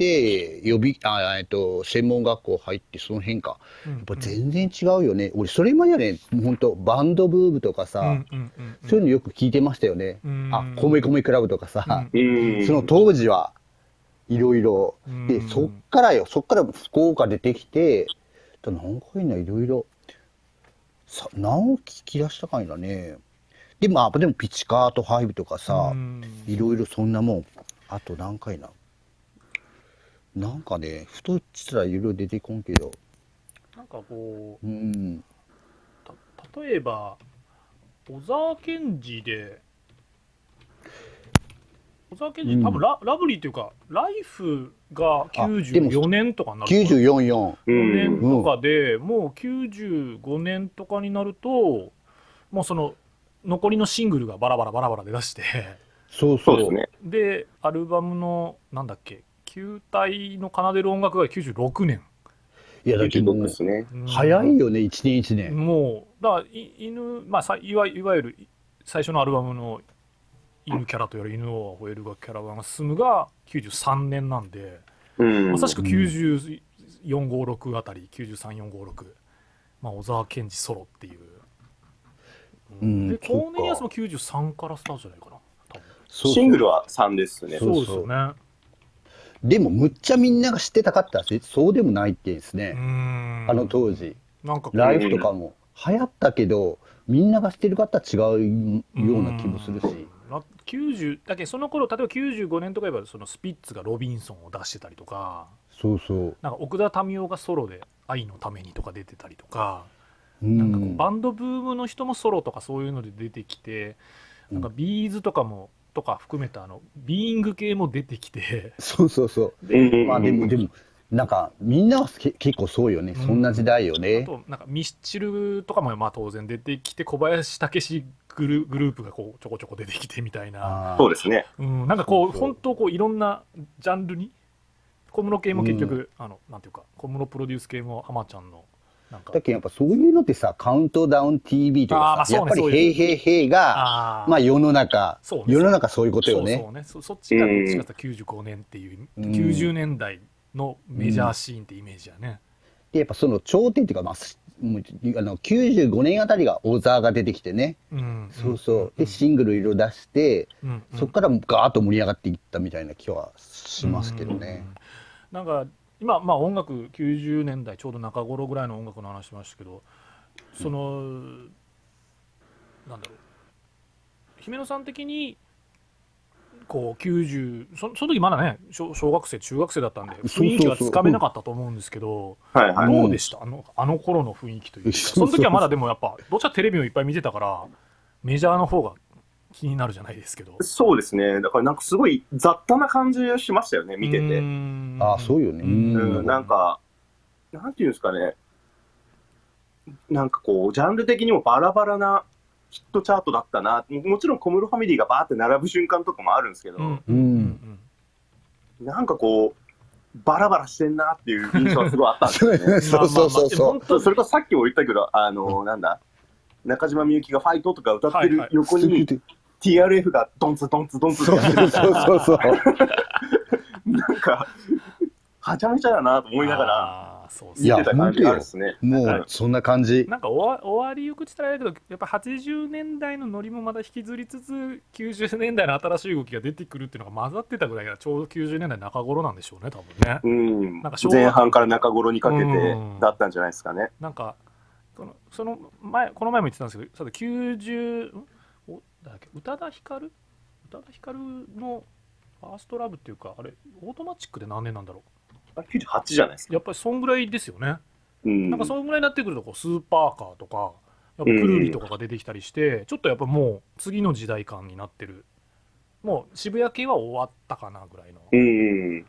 G: で、予備、あ、えっと、専門学校入って、その辺か。
F: や
G: やっぱ全然違うよね。俺、それまではね、本当バンドブームとかさ、
F: うんうんうんうん
G: そういうのよく聞いてましたよね。
F: うん
G: あ、米米クラブとかさ、
H: うん。
G: その当時はいろいろ。
F: うん
G: で、そっからよ、そっから福岡出てきて、だなんかいないろいろ、さ、何を聞き出したかいなね。でも、あ、でもピチカート5とかさ
F: う、ん
G: いろいろそんなもん。あと何回な。なんかね、ふとしたらいろいろ出てこんけど。
F: なんかこう、
G: うん。
F: た例えば小沢健二で小沢健二、
G: うん
F: 多分ララブリーっていうかライフが
G: あでも
F: 94年とかになる
G: 94、4。
F: 4年とかで、もう95年とかになるともうその残りのシングルがバラバラバラバラで出して
G: そうそう。
H: そうですね。
F: でアルバムのなんだっけ球体の奏でる音楽が96年、
G: いや、だけどう、
H: ですね。
F: うん
G: 早いよね、一年一年。
F: もうだからい犬、まあ、さいわいわゆる最初のアルバムの犬キャラとやる犬を吠えるがキャラバンが進むが93年なんで、
H: うん。
F: まさしく9456あたり93456、まあ、小沢健二ソロっていう、
G: うん
F: でコーネリアスも93からスタートじゃないかな
G: そうそう
H: シングルは3ですね。
G: そう
F: そうですよね
G: でも、むっちゃみんなが知ってたかったし、そうでもないってですね。
F: ん
G: あの当時。
F: なんか
G: ライフとかも流行ったけど、みんなが知ってるかったら違うような気もするし。
F: な90だけどその頃例えば95年とか言えばそのスピッツがロビンソンを出してたりとか
G: そうそう。
F: なんか奥田民生がソロで「愛のために」とか出てたりとか、
G: う
F: なんかバンドブームの人もソロとかそういうので出てきてなんかビーズとかもとか含めたあのビーイング系も出てきて
G: そうそうそう。
H: うん。
G: まあでも、でも、なんか、みんなはけ結構そうよね。そんな時代よ
F: あ
G: ね。
F: となんかミスチルとかもまあ当然出てきて小林武史グルグループがこうちょこちょこ出てきてみたいな、
G: あー
H: そうですね。
F: うん、なんかこう本当こういろんなジャンルに小室系も結局、あのなんていうか小室プロデュース系も浜ちゃんの
G: だけどやっぱそういうのってさ、カウントダウン TV とかさ、やっぱり
F: そうね
G: ヘイヘイヘイが、まあ世の中、
F: ね。
G: 世の中そういうことよね。
F: そうね。そそっちがどっちかと95年っていう、
G: うん。
F: 90年代のメジャーシーンってイメージやね、
G: で、やっぱその頂点っていうか、まあ、あの95年あたりが小沢が出てきてね。
F: うん
G: そうそう。で、シングルいろいろ出して、
F: うんうん。
G: そこからガーッと盛り上がっていったみたいな気はしますけどね。
F: うん。なんか今まあ音楽90年代ちょうど中頃ぐらいの音楽の話しましたけどその、なんだろう。姫野さん的にこう90そその時まだね小小学生中学生だったんで雰囲気はつかめなかったと思うんですけど。どうでした？あのあの頃の雰囲気というか。
G: そ
F: の時はまだでもやっぱどっちかテレビをいっぱい見てたからメジャーの方が気になるじゃないですけど
H: そうですね。だからなんかすごい雑多な感じがしましたよね、見てて。
F: ん
G: あそうよね
F: ん
H: うん、なんか、なんていうんですかね。なんかこう、ジャンル的にもバラバラなヒットチャートだったな。ももちろん小室ファミリーがバーって並ぶ瞬間とかもあるんですけど、
F: うん
G: う
F: うん
G: ん
H: なんかこう、バラバラしてんなっていう印象がすごいあったんですよね。
G: そうそうそうそう
H: それこそさっきも言ったけど、あの、なんだ、中島みゆきがファイトとか歌ってる
F: はいはい
H: 横に、TRF がドンツドンツドンツ
G: そうそうそうそう。
H: なんか、はちゃめちゃだなと思いながら
F: そうっす
G: いや
H: 見てた感じがあるですね。
G: も
H: はい。う
G: そんな感じ。
F: なんか終わ終わりよく伝えられるけどやっぱ80年代のノリもまだ引きずりつつ90年代の新しい動きが出てくるっていうのが混ざってたぐらいがちょうど90年代中頃なんでしょうね多分ね。
H: うん。
F: なんか
H: 前半から中頃にかけて
F: うん
H: だったんじゃないですかね。
F: なんかこのその前この前も言ってたんですけどさて90んお誰だっけ宇多田ヒカル？宇多田ヒカルの First Love っていうかあれオートマチックで何年なんだろ
H: あ98じゃないですか。
F: うやっぱりそんぐらいですよね。
H: うん。
F: なんかそのぐらいになってくるとこうスーパーカーとかやっぱくるりとかが出てきたりして、ちょっとやっぱもう次の時代感になってる。もう渋谷系は終わったかなぐらいの、
H: うん。
F: うん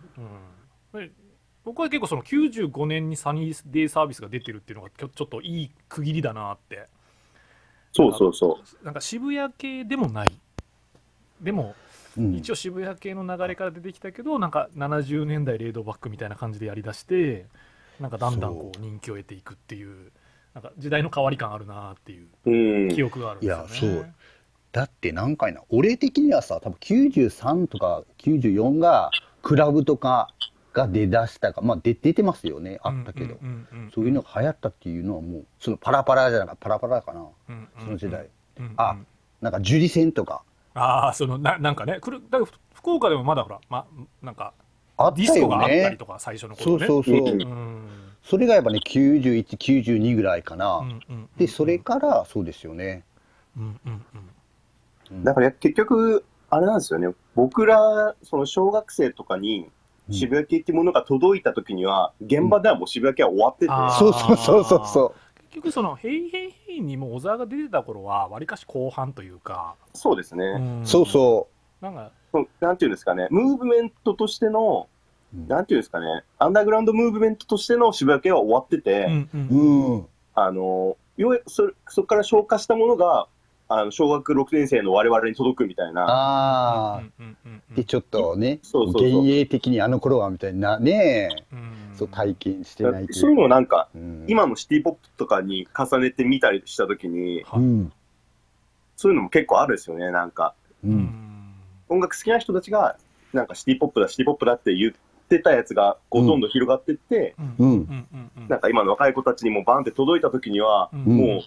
F: で僕は結構その95年にサニーデイサービスが出てるっていうのがちょっといい区切りだなって
H: そうそうそう。
F: なんか渋谷系でもないでも
G: うん
F: 一応渋谷系の流れから出てきたけどなんか70年代レードバックみたいな感じでやりだしてなんかだんだんこう人気を得ていくっていうなんか時代の変わり感あるなっていう
H: うん。
F: 記憶があるんですよね。
G: いやそうだって何回な俺的にはさ多分93とか94がクラブとかが出だしたかまあ出出てますよねあったけど、そういうのが流行ったっていうのはもうそのパラパラじゃなかパラパラかなその時代、
F: うんうん。
G: あなんか樹里線とか。
F: ああそのななんかねくる福岡でもまだほら、ま、なんか
G: あったよ
F: ディスコがあったり
G: ね
F: とか最初の
G: そ
F: 頃ね。
G: うそうそう、
H: うん。
F: うん
G: それがやっぱね9192ぐらいかな、でそれからそうですよね、
F: うんうんうん。
G: うん。
H: だから結局、あれなんですよね。僕ら、その小学生とかに
G: うん
H: 渋谷系っていうものが届いた時には、現場ではもう渋谷系は終わってて、
G: そうそうそうそうそ
F: 結局その「ヘイヘイヘイ」にも小沢が出てた頃はわりかし後半というか、
H: そうですね。
F: うん。
G: うそう。そ
F: なんか
H: そうなんていうんですかね、ムーブメントとしての、
G: うん。
H: なんていうんですかね、アンダーグラウンドムーブメントとしての渋谷系は終わってて、
F: うんうん
G: ううん。
H: あの、ようやくそそこから消化したものが、あの小学6年生の我々に届くみたいな、
G: でちょっとね
H: そうそう
G: 幻影的にあの頃はみたいなね。
F: うん。
G: そう体験してないとい
H: そういうのをなんか、
G: うん。
H: 今のシティポップとかに重ねてみたりしたときに、
F: はい
G: うん。
H: そういうのも結構あるんですよね、なんか。音楽好きな人たちが、なんかシティポップだ、シティポップだって言ってたやつが、こ
G: う
H: うんどんどん広がってって、なんか今の若い子たちにもバンって届いたときには、もう、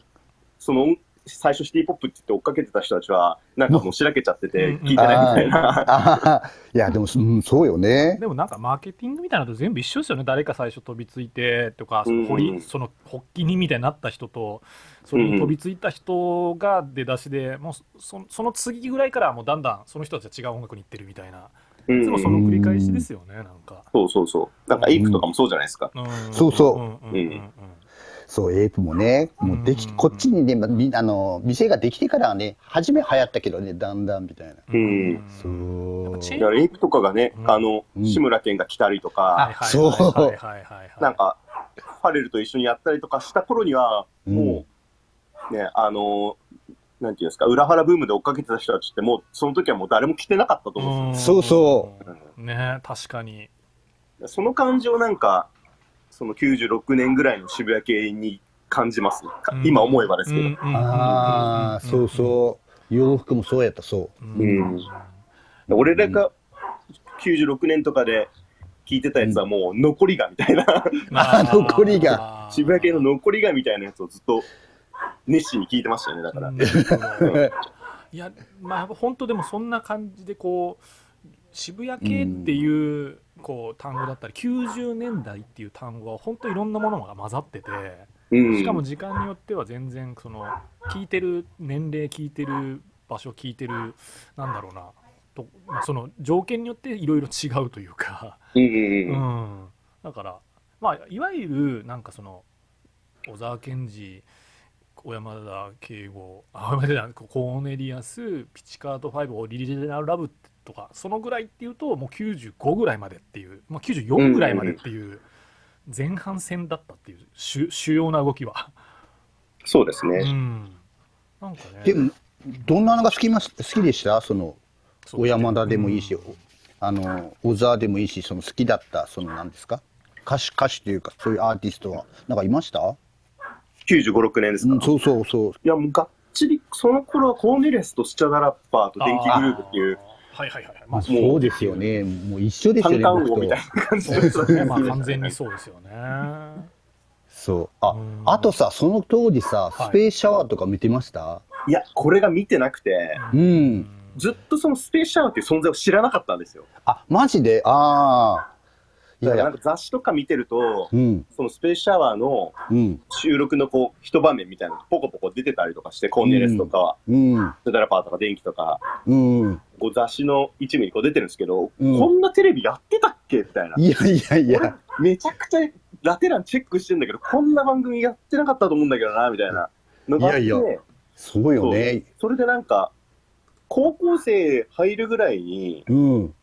H: その、最初シティポップって言って追っかけてた人たちは、なんかもうしらけちゃってて、
F: うん。
H: 聞いてないみたいな。
G: ああいやでも、うん、そうよね。
F: でもなんかマーケティングみたいなのと全部一緒ですよね。誰か最初飛びついてとかその掘り、
H: うん。
F: その発起人みたいになった人とそれに飛びついた人が出だしで、もうそその次ぐらいからもうだんだんその人たちは違う音楽に行ってるみたいな。
H: うん
F: いつもその繰り返しですよねなんか。
H: そうそうそう。なんかエイプとかもそうじゃないですか。
F: うん。
G: そうそう。
F: うんうんうん。うん
G: そうエイプもねもうでき
F: うん
G: こっちにねまみあの店ができてからはね初め流行ったけどねだんだんみたいな。
H: うん。
G: そう。
H: だからエイプとかがね、
F: うん。
H: あの、
G: うん。
H: 志村けんが来たりとか、
F: はいはい
G: そう
F: はいはいはい。はい
H: なんか、ファレルと一緒にやったりとかした頃には、もう、ね、あの、なんていうんですか、裏腹ブームで追っかけてた人たちって、もう、その時はもう誰も来てなかったと思うんです
G: そうそ
F: う。ん。ね確かに。
H: よ。その感じをなんか、その96年ぐらいの渋谷系に感じますね。か今思えばですけど。
G: ああそうそう。洋服もそうやったそう。
H: うん。俺らが96年とかで聞いてたやつはもう残りがみたいな、
G: あ 残りが。
H: 渋谷系の残りがみたいなやつをずっと熱心に聞いてましたよね、だから。
F: いやまあ本当でもそんな感じでこう渋谷系っていうこう単語だったり90年代っていう単語は本当いろんなものが混ざってて
H: うん。
F: しかも時間によっては全然その聞いてる年齢聞いてる場所聞いてるなんだろうなと、まあ、その条件によっていろいろ違うというか、
H: うん
F: だから、まあ、いわゆるなんかその小沢健二小山田圭吾あ小山田コーネリアスピチカート5オリジナルラブとかそのぐらいっていうともう95ぐらいまでっていう、まあ、94ぐらいまでっていう前半戦だったっていう主主要な動きは。う
H: そうですね。
F: ん、なんかね。
G: でも、どんなのが好きます好きでした？その、小山田でもいいし、
F: うん。
G: あの、小沢でもいいし、その好きだった、その、なんですか？歌手、歌手というか、そういうアーティストは、なんかいました
H: ？95、6年ですか、
G: うん、そうそうそう。
H: いや、もうがっちり、その頃はコーネリアスとスチャダラッパーと電気グループっていう、
F: はいはいはいはい、
G: まあ、
F: まあ、
G: そうですよね。もう一緒ですよね、
H: みたいな感じ
F: そう
H: で
F: ですね、まあ、完全にそうですよね。
G: そう。あ
F: うん、
G: あとさ、その当時さ、
F: はい。
G: スペースシャワーとか見てました、
H: いや、これが見てなくて、
G: うん。
H: ずっとそのスペースシャワーっていう存在を知らなかったんですよ。
G: あ、マジで？ああ。いや
H: なんか、雑誌とか見てると、
G: うん、
H: そのスペースシャワーの
G: うん、
H: 収録のこう一場面みたいなのがポコポコ出てたりとかして、コーネレスとかは、
G: うん、
H: スダラパーとか電気とか、
G: うん。
H: こう雑誌の一部にこう出てるんですけど、
G: うん
H: こんなテレビやってたっけ？みたいな。
G: いやいやいや。
H: めちゃくちゃラテランチェックしてんだけど、こんな番組やってなかったと思うんだけどな、みたいなのがあって、
G: いやいやそうよね。
H: それでなんか、高校生入るぐらいに
G: うん。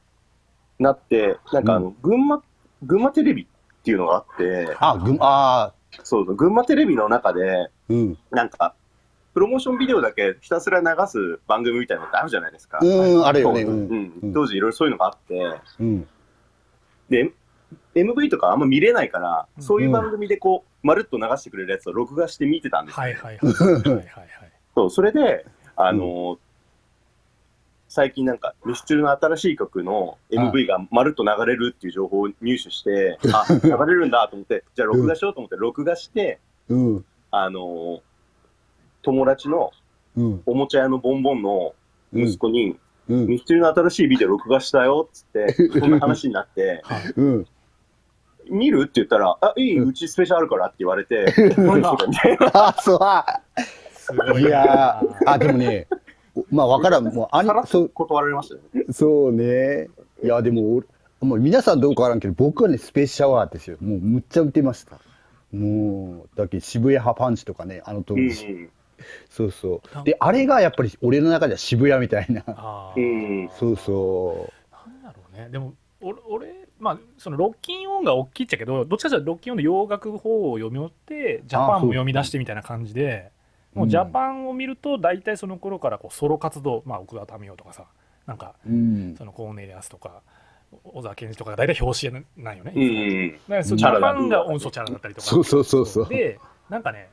H: なって、なんかあの、
G: う
H: 群馬、群馬テレビっていうのがあって、
G: あ、ぐああ、
H: そうそう、群馬テレビの中で、
G: うん。
H: なんか、プロモーションビデオだけひたすら流す番組みたいなのってあるじゃないですか。
G: うん、あるよね。
H: 当時
G: うん。
H: 当時いろいろそういうのがあって、
G: うん。
H: で、MV とかあんま見れないから、
F: うん
H: そういう番組でこう、まるっと流してくれるやつを録画して見てたんですよ。
F: はいはいはい はいはいはい。
H: そう、それで、あのー最近なんか、ミスチルの新しい曲の MV がまるっと流れるっていう情報を入手して、あ、流れるんだと思って、じゃあ録画しようと思って録画して、
G: うん。
H: あのー友達の
G: うん。
H: おもちゃ屋のボンボンの息子に、
G: うん。
H: ミスチルの新しいビデオ録画したよっつって、そんな話になって、
G: うん。
H: 見る？って言ったら、あ、いい、うちスペシャルあるからって言われて。
G: あ、そう。
F: すごい
G: いやーあ、でもね、まあ、わからん。もう、あ
H: さらっ
G: そう、
H: と断られましたよね。
G: そうね。いや、でも、俺もう皆さんどうかわからんけど、僕はね、スペシャワーですよ。もう、むっちゃ見てました。もう、だけど渋谷派パンチとかね、あの当
H: うん
G: 時。そうそう。で、あれがやっぱり俺の中では渋谷みたいな。
F: あ
H: う
F: ー
H: ん。
G: そうそ
F: なんだろうね。でも、俺、俺まあ、そのロッキンオンが大きいっちゃけど、どっちかというとロッキンオンの洋楽法を読み寄って、ジャパンも読み出してみたいな感じで、もうジャパンを見ると、大体その頃からこうソロ活動、まあ、奥田民生とかさ、なんか、
G: う。うん。
F: そのコーネリアスとか、小沢健二とかが大体表紙なんよね。
H: うん。
F: だからそジャパンが音素チャラだったりとか。
G: そうそうそうそう。
F: で、なんかね、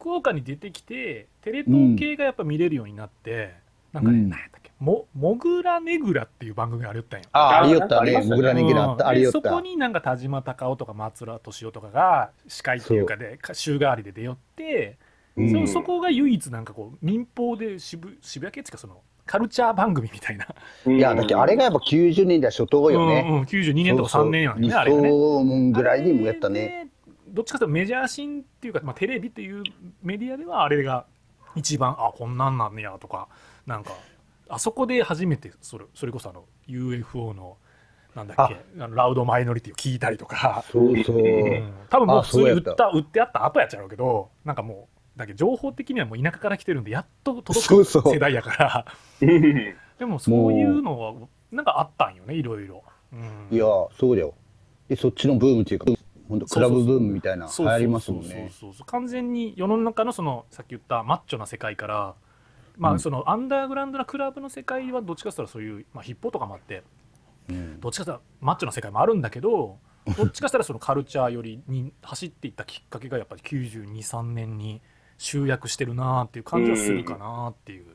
F: 福岡に出てきて、テレ東系がやっぱ見れるようになって、なんかね、
G: うん
F: 何やったっけ、も、もぐらねぐらっていう番組があるったんよ。
G: あ、ありよったね。
H: ありましたね
G: もぐらねぎらあった。ありよっ
F: でそこ
G: た。
F: になんか田島隆夫とか松浦敏夫とかが司会っていうかでか週替わりで出よって、
G: うん
F: そそこが唯一なんかこう民放で渋渋谷系っていうかそのカルチャー番組みたいな、
H: い
G: いや、だってあれがやっぱ90年代初頭よね。
F: うんうん、92年とか3年やんねあれ
G: そ
F: がね。
G: うそうぐらいにもやったね。
F: どっちかというとメジャーシーンっていうか、まあ、テレビっていうメディアではあれが一番あこんなんなんねやとかなんかあそこで初めてそれそれこそあの UFO のなんだっけあ。のラウドマイノリティを聞いたりとか、
G: そうそう。
F: うん。多分もう
G: あ
F: 普通に売っ
G: そうやった
F: 売ってあった後やっちゃうけどなんかもうだけど情報的にはもう田舎から来てるんでやっと届く世代やから。でもそういうのはなんかあったんよねいろいろ。うん。
G: いや、そうだよ。で、そっちのブームっていうか、本当クラブブームみたいな流行りますもんね。
F: そうそうそう。そう完全に世の中のそのさっき言ったマッチョな世界からま
G: うん。
F: あそのアンダーグラウンドなクラブの世界はどっちかというとそういう、まあ、ヒップホップとかもあって
G: うん。
F: どっちかというとマッチョな世界もあるんだけどどっちかしたらそのカルチャー寄りに走っていったきっかけがやっぱり923年に集約してるなっていう感じはするかなっていう。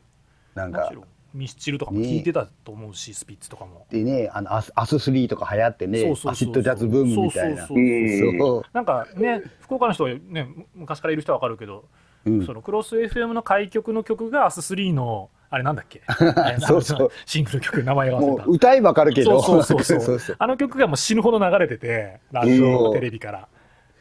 G: なんか
F: もちろんミスチルとかも聞いてたと思うし、スピッツとかも。
G: でね、あの Us, Us3 とか流行ってね、アシッドジャズブームみたいな。
F: そうそうそう
H: う。ん
G: そう。
F: なんかね福岡の人はね昔からいる人はわかるけど
G: うん。
F: そのクロス FM の開局の曲が Us3 のあれなんだっけ？
G: そうそう。
F: シングル曲名前が忘れた。
G: 歌いわかるけど、
F: そう そうそうそう。あの曲がもう死ぬほど流れててラジオテレビから。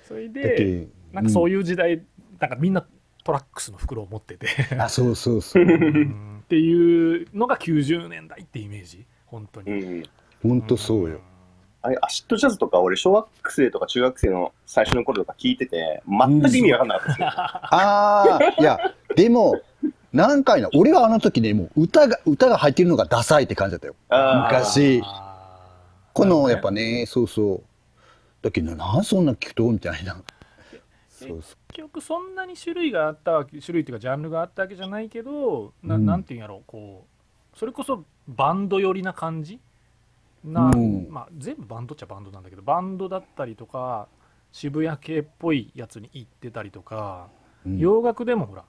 F: それで
G: て
F: なんかそういう時代なんかみんなトラックスの袋を持ってて
G: あ、そうそうそう。
F: うんっていうのが90年代ってイメージ本当に。
H: うん。
G: ほんとそうよ。
H: あれ、アシッドジャズとか、俺、小学生とか中学生の最初の頃とか聞いてて、全く意味わかんなかったですね。
G: ああ、いや、でも、何回な、俺はあの時ね、もう歌が、歌が入ってるのがダサいって感じだったよ。昔、このやっぱね、そうそう。だけど、なんそんな聞くとみたいな。そうそう。
F: 結局そんなに種類があったわけ種類っていうかジャンルがあったわけじゃないけどな,、
G: うん。
F: なんていうんやろうこうそれこそバンド寄りな感じ？な、
G: うん。
F: まあ、全部バンドっちゃバンドなんだけどバンドだったりとか渋谷系っぽいやつに行ってたりとか、
G: うん。
F: 洋楽でもほら、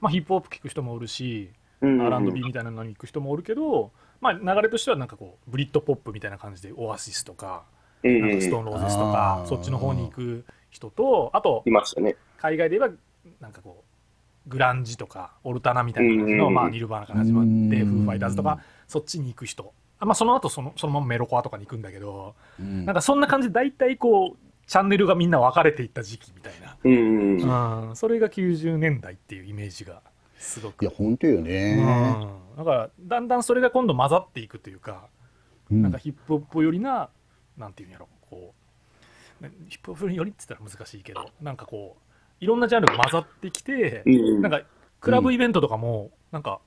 F: まあ、ヒップホップ聴く人もおるし、
H: うん。
F: R&B みたいなのに行く人もおるけど、まあ、流れとしてはなんかこうブリッドポップみたいな感じでオアシスとか
H: うん
F: なんかストーンローゼスとかそっちの方に行く人とあと
H: いましたね。
F: 海外で言えばなんかこうグランジとかオルタナみたいな感じの、
H: うん
F: まあ、ニルバーナから始まって
G: うん
F: フーファイターズとかそっちに行く人。あまあその後そのそのままメロコアとかに行くんだけど、
G: うん。
F: なんかそんな感じで大体こうチャンネルがみんな分かれていった時期みたい。な、うん、それが90年代っていうイメージがすごく。
G: いや、ほんとよね。
F: うん、だからだんだんそれが今度混ざっていくというか、
G: うん。
F: なんかヒップホップ寄りななんていうんやろこうねヒップホップ寄りって言ったら難しいけどなんかこういろんなジャンルが混ざってきて、
H: うん。うん
F: なんかクラブイベントとかも、なんか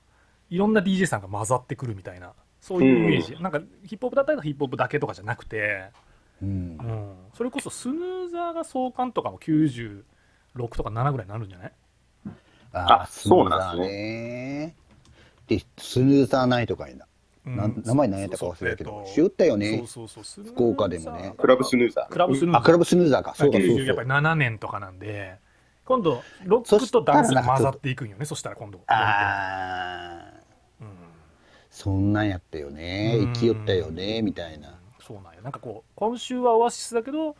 F: いろんな DJ さんが混ざってくるみたいなそういうイメージ、なんかヒップホップだったらヒップホップだけとかじゃなくて、
G: うん。
F: うん、それこそスヌーザーが創刊とかも96とか7ぐらいになるんじゃない？
G: あ
H: あそうなんです
G: ね。で、スヌーザーナイトかいな。な
F: うん。
G: 名前何やったか忘れたけど。
F: そうそう
G: しよったよね。
F: そうそうそう。
G: 福岡でもね。
H: クラブスヌーザー。
F: クラブスヌーザー。
G: あ、クラブスヌーザーか。そうか、そう
F: 90やっぱり
G: そう。
F: 7年とかなんで。今度ロックとダンスが混ざっていくんよね。そしたら今度。
G: ああ、
F: うん。
G: そんなんやったよね。
F: うん。
G: 生きよったよね、みたいな。
F: そうなんや。なんかこう今週はオアシスだけど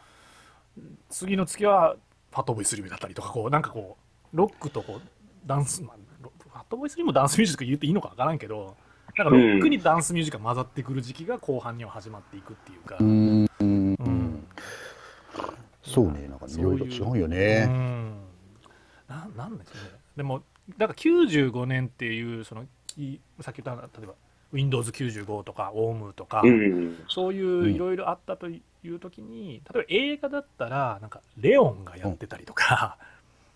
F: 次の月はファットボーイスリムだったりとかこうなんかこうロックとこうダンス、まあ、ロファットボーイスリムもダンスミュージック言っていいのかわからんけどなんかロックにダンスミュージックが混ざってくる時期が後半には始まっていくっていうか、
G: うーん。
F: うん。
G: そうね、なんかいろいろ違うよ
F: う
G: ね。
F: ん。ななんですかね。でもだから95年っていうそのきさっき言った例えば Windows95 とか OM とか、
H: うん。
F: そういういろいろあったという時に、例えば映画だったらなんかレオンがやってたりとか、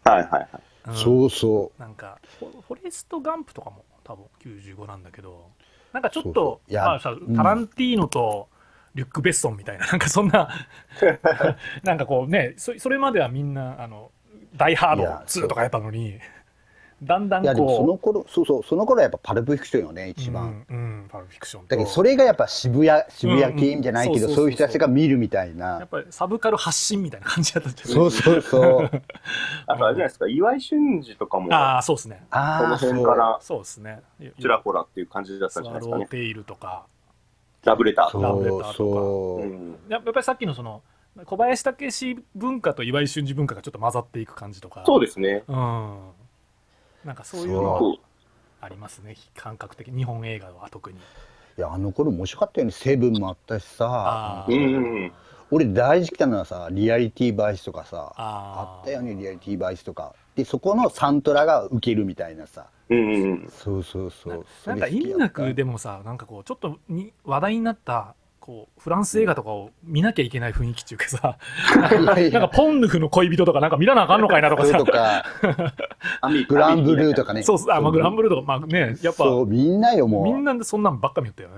H: はいはいはい。
F: うん。
G: そうそ
F: なんかフォフォレスト・ガンプとかも多分95なんだけど。なんかちょっと
G: そう
F: まあさ
G: うん。
F: タランティーノとリュック・ベッソンみたいな なんかそんな なんかこうねそそれまではみんなあのダイ・ハード
G: いや
F: 2とかやったのにだんだ
G: う。
F: ん
G: いや、でもその
F: こ
G: 頃、そうそう、その頃はやっぱパルプフィクションよね、
F: う
G: 一番。
F: うんうんパルプフィクションと
G: だけど、それがやっぱ渋谷、渋谷系じゃないけど、
F: そう
G: いう人たちが見るみたい
F: や
G: な
F: っ。ぱりサブカル発信みたいな感じだったじゃん
G: そうそうそう。
H: あとあれじゃないですか、岩井俊二とかも、
F: ああそうですね
H: この
G: ああ、そう。
H: 辺から
F: そうですね
H: ちらほらっていう感じだったじゃないですかね。
F: ワローテイルとか
H: ラブレター。
F: ラブレターとか
G: そうそうう。
H: ん。
F: やっぱりさっきのその小林武史文化と岩井俊二文化がちょっと混ざっていく感じとか
H: そうですね。
F: うんなんかそういうの
G: そ
F: はありますね感覚的日本映画は特に
G: いや、あの頃面白かったよね。セブンもあったしさ
F: あ。
H: う
F: ー
H: ん。
G: 俺大事来たのはさ、リアリティバイスとかさ。
F: あ
G: ったよね、リアリティバイスとか。で、そこのサントラが受けるみたいなさ。
H: うんうんうん。
G: そうそうそう。
F: なんか意味なくでもさなんかこうちょっとに話題になったこうフランス映画とかを見なきゃいけない雰囲気っていうかさなんかポンヌフの恋人とかなんか見らなあかんのかいなとか
G: そ
F: さ
G: グランブルーとかね。
F: そうあ、まあ、グランブルーとかまあねやっぱ。
G: みんなよ、もう。
F: みんなでそんなんばっか見よったよね。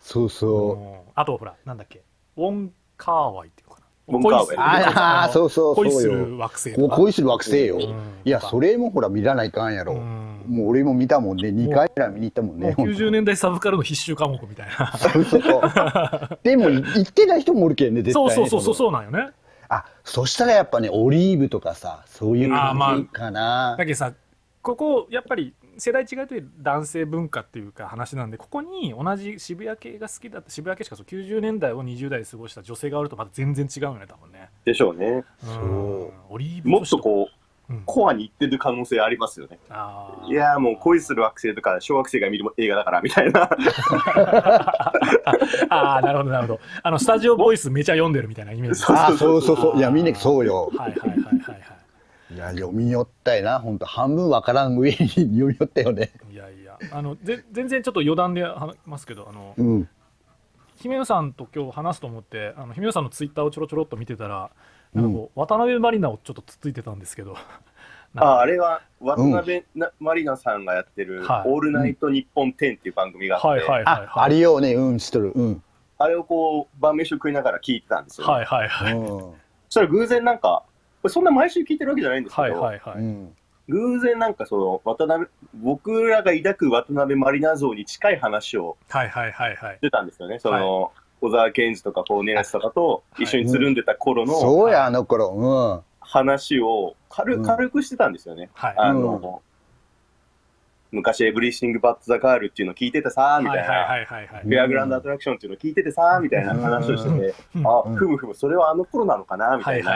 G: そうそう。
F: うん。あとほらなんだっけ。ウォン・カーワイっていうのかな
H: ウォン
G: ああ、そうそう、そう
F: 恋する
G: よ。
F: 惑星
G: 恋する惑星よ。
F: うん
G: いや、それもほら見らないかんやろ。
F: うん
G: もう俺も見たもんね。2回ぐらい見に行ったもんね。
F: 90年代サブカルの必修科目みたいな
G: そうそうそう。でも、行ってない人もおるけんね、絶対ね。
F: そうそうそうそう
G: う。
F: そうなんよね
G: あ、そしたらやっぱね、オリーブとかさ、そういう
F: あーまあ
G: 感じかな
F: だ。けどさここやっぱり世代違いという男性文化っていうか話なんでここに同じ渋谷系が好きだった渋谷系しかそう90年代を20代で過ごした女性がおるとまた全然違うよね多分ね
H: でしょうね。
F: うん
G: そう
F: オリーブ
H: もっとこう、
F: うん
H: コアに行ってる可能性ありますよね。いやーもう恋する惑星とか小学生が見る映画だからみたいな。
F: ああなるほどなるほどあのスタジオボイスめちゃ読んでるみたいなイメージ
G: あーそうそうそう。いや、みんなそうよ。
F: はいはいはいはいはい
G: いや、読み寄ったよな。ほんと、半分わからん上に読み寄ったよね。
F: いやいやあのぜ全然ちょっと余談で話しますけどあの
G: うん。
F: 姫野さんと今日話すと思ってあの姫野さんのツイッターをちょろちょろっと見てたらなんかこう、渡辺満里奈をちょっとつっついてたんですけど
H: ああれは渡辺なマリナさんがやってる
F: はい「
H: オールナイトニッポン10」っていう番組があって、
F: はいはいはい
G: あ、あ
F: はい
G: りようね、うん、知っとる。うん。
H: あれをこう晩飯を食いながら聞いてたんですよ、
F: はいはいはい
G: うん。
H: そしたら偶然なんかこれそんな毎週聞いてるわけじゃないんですけど、
F: はいはいはい、
G: うん。
H: 偶然なんかその渡辺僕らが抱く渡辺マリナ像に近い話を
F: はいはいはいはい
H: してたんですよねその、小沢健二とかこうネラスとかと一緒につるんでた頃の
G: そうや、あの頃。うん。
H: 話を軽
G: うん
H: 軽くしてたんですよね。
F: はい
H: あの、昔エブリシング・バッツ・ザ・ガールっていうの聞いててさ、みたいな。フェアグランド・アトラクションっていうの聞いててさ、みたいな話をしてて、
F: うん
H: あ、
G: うん。
H: ふむふむ、それはあの頃なのかな、みた
F: はい
H: な。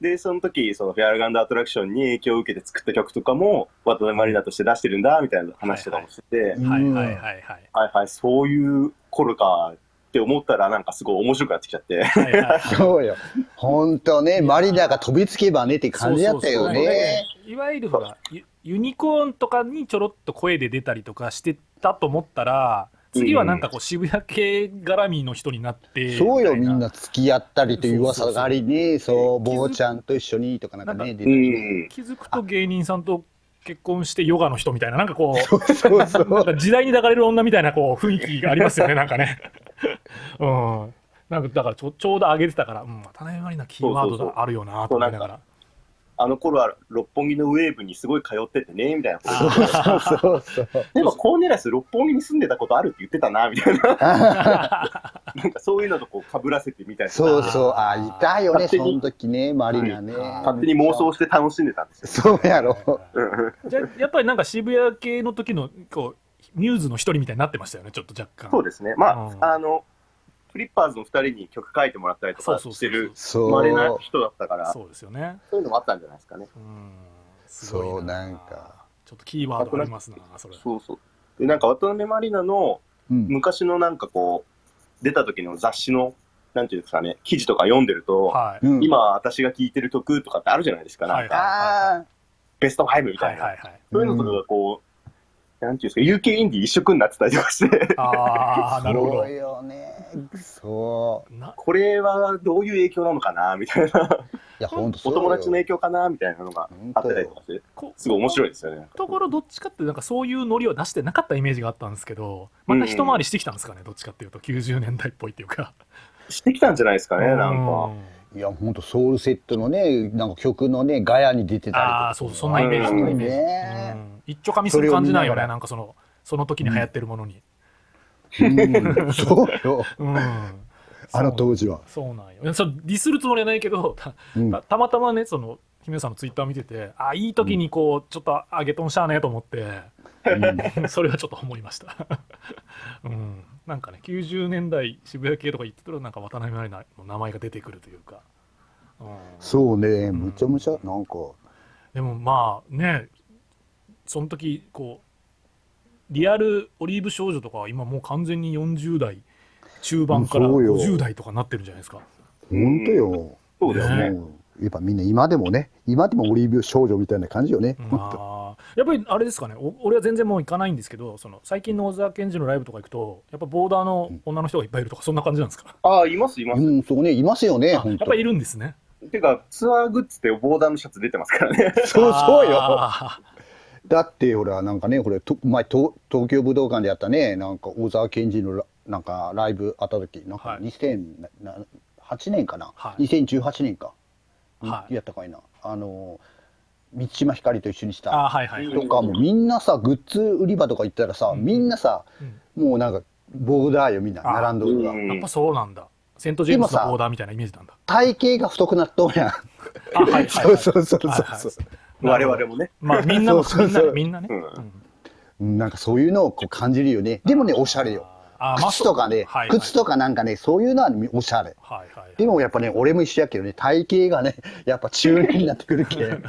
H: で、その時、そのフェアグランド・アトラクションに影響を受けて作った曲とかも、渡辺マリナとして出してるんだ、みたいな話とかもしてて、
G: うん。
F: はいはいはいはい。
H: はいはい、そういう頃かって思ったら、なんかすごい面白くなってきちゃって。
F: はいはいはい。
G: そうよ。ほんとね、マリナが飛びつけばねって感じだったよね。
F: いわゆるほらユユニコーンとかにちょろっと声で出たりとかしてたと思ったら次はなんかこう渋谷系絡みの人になって
G: そうよ、
F: み
G: んな付き合ったりという噂がありね、そう、坊ちゃんと一緒にとかなんかね。
F: 気づくと芸人さんと結婚してヨガの人みたいななんかこう
G: そうそう
F: なんか時代に流れる女みたいなこう雰囲気がありますよね なんかね。うん。なんかだからちょちょうど上げてたから、うん、渡辺満里奈キーワードがあるよなと思いながら
H: あの頃は六本木のウェーブにすごい通っててね、みたいなこと
G: そうそうそうそう。
H: でもコーネラス六本木に住んでたことあるって言ってたな、みたいな。なんかそういうのとこう被らせてみたいな。
G: そうそう、あ、いたよね、その時ね、マリナね。
H: 勝手に妄想して楽しんでたんですよ。
G: そうやろ。
H: うん
F: じゃやっぱりなんか渋谷系の時のこうミューズの一人みたいになってましたよねちょっと若干
H: そうですね。ま
F: うん
H: あ、あの、フリッパーズの二人に曲書いてもらったりとか
F: そうそうそう
H: してる、
G: そう。
H: 稀な人だったから、そ
F: そうですよね。
H: ういうのもあったんじゃないですかね。
F: うん。すごい
G: そうなんか。
F: ちょっとキーワードありますなそれ。
H: そうそう。で、なんか渡辺満里奈の
G: うん。
H: 昔のなんかこう、出た時の雑誌の、なんていうんですかね、記事とか読んでると、
F: はい。
G: うん。
H: 今私が聴いてる曲とかってあるじゃないですか、なんか、
G: あ
H: ベスト5みたな。
F: はいいはいはい。
H: そういうのとかがこう、なんていうんですか、UK インディ一色になってたりとかして、
G: あ、
F: あ あなるほ
G: そうよね。そ
F: どな
H: これはどういう影響なのかな、みたいな、
G: う。いや、ほんとそうよ。
H: お友達の影響かな、みたいなのがあったりとかして、
F: こ
H: すごい面白いですよね。
F: ところどっちかってなんかそういうノリを出してなかったイメージがあったんですけどまた一回りしてきたんですかね、どっちかっていうと90年代っぽいっていうか
H: してきたんじゃないですかね、なんか。
G: いや、ほんとソウルセットのね、なんか曲のね、ガヤに出てたりとか。
F: ああそうそんなイメージそんなイメージ、
G: ね。
F: うん。一丁かみする感じなんよねなんかそのその時に流行ってるものに、
G: うん。そうよ。
F: うん。
G: あの当時は。
F: そうなんよ。そうディスるつもりはないけどた
G: うん。
F: たたまたまねその姫さんのツイッター見ててあいい時にこうちょっと上げとんしゃあねえと思って、それはちょっと思いました、うん、なんかね90年代渋谷系とか言ってたらなんか渡辺満里奈の名前が出てくるというか、うん、
G: そうね、むちゃむちゃ、なんか。
F: でもまあねその時こうリアルオリーブ少女とかは今もう完全に40代中盤から
G: そうよ
F: 50代とかなってるんじゃないですか
G: ほんとよ。
H: そうですね。
G: うんやっぱみんな今でもね、今でもオリーブ少女みたいな感じよね。
F: あーやっぱりあれですかね。お俺は全然もう行かないんですけどその最近の小沢健二のライブとか行くとやっぱボーダーの女の人がいっぱいいるとかそんな感じなんですか、
H: ああ、います、います。
G: うん、そうね、いますよね、
F: やっぱりいるんですね。
H: てか、ツアーグッズってボーダーのシャツ出てますからね。
G: そうそうよ。
F: あ
G: だって、ほら、なんかね、これ、と前、東東京武道館でやったね、なんか、小沢健二のラなんかライブあった時、なんか
F: はい。
G: 2008年かな、
F: はい。
G: 2018年か、
F: はい。
G: やったかいな。あの、満島ひかりと一緒にし
F: ー
G: た。
F: あーはいはい、
G: とかもみんなさ、グッズ売り場とか行ったらさ、
F: うん
G: みんなさ、もうなんか、ボーダーよ、みんな、
F: あ
G: 並んどるが。
H: うん
F: やっぱそうなんだセント・ジェームズのボーダーみたいなイメージなんだ
G: 体型が太くなっとうやん。
F: あはいはい、
G: そうそうそうそう
F: はいはい
G: そう。
H: 我々もね。
F: まあみんなも
G: そうそうそう
F: みんなみんなね、
H: うん
G: なんかそういうのをこう感じるよね。でもね、おしゃれよ。靴とかね、
F: はいはい
G: 靴とかなんかね、そういうのはおしゃれ。
F: はいはい
G: でもやっぱね、俺も一緒やけどね、体型がね、やっぱ中年になってくるけん。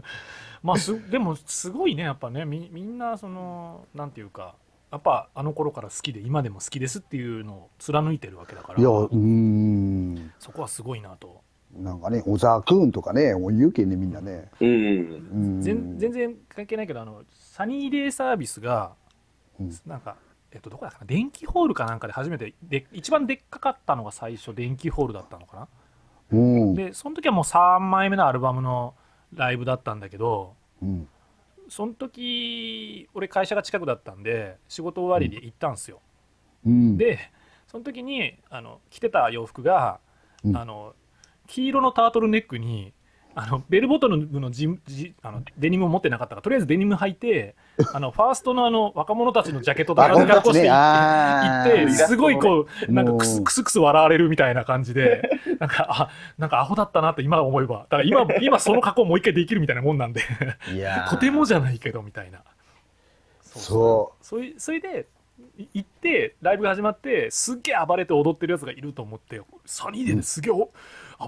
F: まあすでもすごいねやっぱねみみんなそのなんていうかやっぱあの頃から好きで今でも好きですっていうのを貫いてるわけだから
G: いや、うーん。
F: そこはすごいなと
G: なんかね、小沢くんとかね、言うけんね、みんなね。
H: うん。
G: うん。
F: 全全然関係ないけどあのサニーデイサービスが、
G: うん
F: なんかえっと、どこだかな？電気ホールかなんかで初めてで一番でっかかったのが最初電気ホールだったのかな？
G: うん。
F: でその時はもう3枚目のアルバムのライブだったんだけど
G: うん。
F: その時俺会社が近くだったんで仕事終わりで行ったんですよ、
G: うん。
F: でその時にあの着てた洋服が、
G: うん
F: あの黄色のタートルネックにあのベルボトムのジジあのデニムを持ってなかったからとりあえずデニム履いてあのファーストのあの若者たちのジャケットと同じ格好して行ってすごいこうなんか
G: もう
F: クスクスクス笑われるみたいな感じで なんかあなんかアホだったなって今思えば。だから今今その格好もう一回できるみたいなもんなんで。とてもじゃないけどみたいな。
G: そう
F: それそれでい行ってライブが始まってすっげえ暴れて踊ってるやつがいると思ってサニーですげえお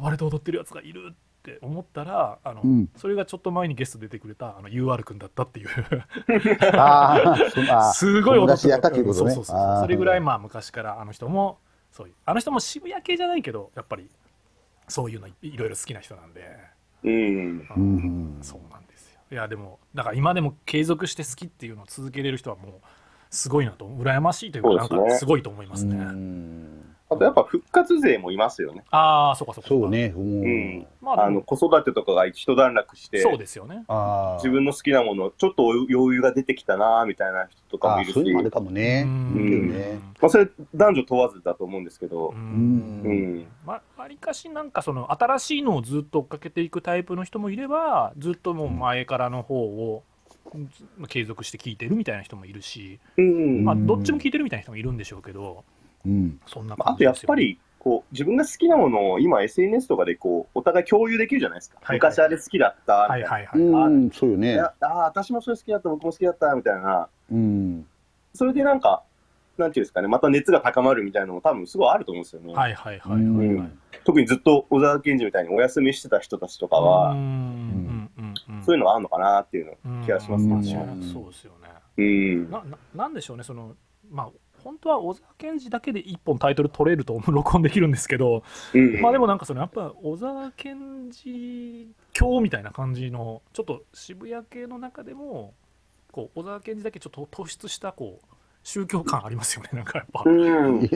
F: 暴れて踊ってるやつがいるって思ったらあの、
G: うん。
F: それがちょっと前にゲスト出てくれたあの UR 君だったっていう。すごい踊って
G: 友達やったっていうことね。
F: そうそうそうそれぐらいまあ昔からあの人もそういうあの人も渋谷系じゃないけどやっぱりそういうのいいろいろ好きな人なんで、
H: うん。
G: うん。
F: そうなんですよ。いやでもだから今でも継続して好きっていうのを続けれる人はもうすごいなと羨ましいというかなんかすごいと思いますね。
G: うん
H: あとやっぱ復活勢もいますよね。
F: ああそうかそうか
G: そうね。う
H: うん。ん。
F: まあ
H: あの子育てとかが一段落して、
F: そうですよね。
H: 自分の好きなもの、ちょっと余裕が出てきたなみたいな人とかもいるし。
G: そういうのもあるかもね。
F: うん。
G: ね。
H: まあ、それ男女問わずだと思うんですけど。
F: う、
G: うん。
H: うん。
F: まわりかしなんかその新しいのをずっと追っかけていくタイプの人もいればずっともう前からの方をず継続して聞いてるみたいな人もいるし、
H: うん。
F: まあ、
G: うん
F: どっちも聞いてるみたいな人もいるんでしょうけど
G: うん。
F: そんな
H: まああとやっぱり、こう、自分が好きなものを今 SNS とかでこう、お互い共有できるじゃないですか。
F: はいはい
H: 昔あれ好きだった、みた
F: はいい
H: な。
F: はいはい、
G: うん、そうよね。
H: いやああ、私もそれ好きだった、僕も好きだった、みたいな。
G: うん。
H: それでなんか、なんていうんですかね、また熱が高まるみたいなのも多分すごいあると思うんですよね。
F: はいはいはいはいはい、
H: うん特にずっと小沢健二みたいにお休みしてた人たちとかは、
F: うんうんうんうん
H: そういうのがあるのかなっていうの気がしますね。
F: うん
G: うん
F: そうですよね
H: うん。
F: なななんでしょうねそのまあ本当は小沢健二だけで一本タイトル取れると録音できるんですけど、
H: うん。
F: まあでもなんかそのやっぱ小沢健二教みたいな感じのちょっと渋谷系の中でもこう小沢健二だけちょっと突出したこう宗教感ありますよね なんかやっぱ、
H: うん。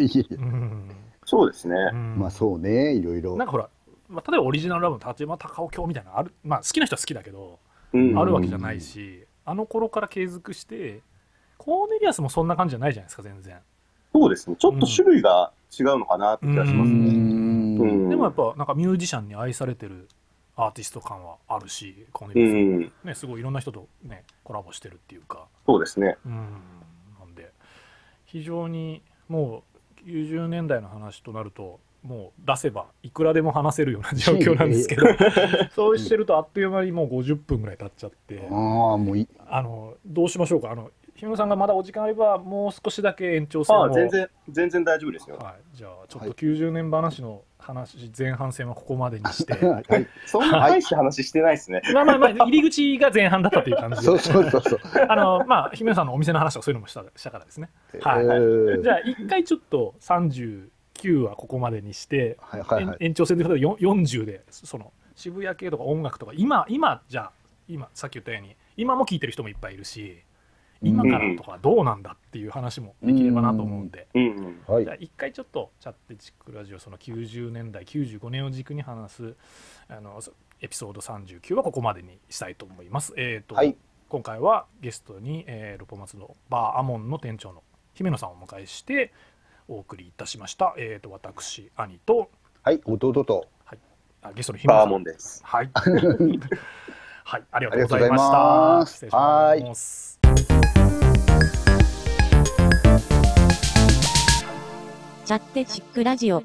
H: そうですね。
F: うん。
G: まあそうね、いろいろ。
F: なん。かほら、まあ、例えばオリジナルラブの立山隆夫教みたいなのある、まあ、好きな人は好きだけど、
H: うん。
F: あるわけじゃないしあの頃から継続してコーネリアスもそんな感じじゃないじゃないですか全然
H: そうですね。ちょっと種類が違うのかなって気がします
G: う
H: ね。
G: ん
H: うん
F: でもやっぱなんかミュージシャンに愛されてるアーティスト感はあるしコーネ
H: う
F: リアスも
H: ん。
F: ね、すごいいろんな人とねコラボしてるっていうか
H: そうですね。
F: うんなんで非常にもう90年代の話となるともう出せばいくらでも話せるような状況なんですけど そうしてるとあっという間にもう50分ぐらい経っちゃって
G: ああ、もういい。
F: あのどうしましょうか？あの姫野さんがまだお時間あればもう少しだけ延長戦を
H: ああ、全然、全然大丈夫ですよ。
F: はい、じゃあちょっと90年話の話前半戦はここまでにして
G: はい。
H: そんな大した話してないですね。
F: まあまあまあ入り口が前半だったという感じで
G: そうそうそうそう。
F: あのまあ姫野さんのお店の話とかそういうのもしたしたからですねはい
G: えー
F: じゃあ一回ちょっと39はここまでにして、
G: はいはいはい。
F: 延延長戦で例えばよ40でその渋谷系とか音楽とか今今じゃあ今さっき言ったように今も聴いてる人もいっぱいいるし今からとかどうなんだっていう話もできればなと思うんで、
H: うんうん。
G: はい
F: じゃあ。一回ちょっとチャッテチックラジオその90年代95年を軸に話すあのそエピソード39はここまでにしたいと思います。えーと
G: はい
F: 今回はゲストに、えー、ロポマツのバーアモンの店長の姫野さんをお迎えしてお送りいたしました。えー、と私兄と
G: はい、弟と。
F: あゲストの姫野さん
H: バーモンです。
F: はい はいありがとうございました。失礼します。
E: チャッテチックラジオ。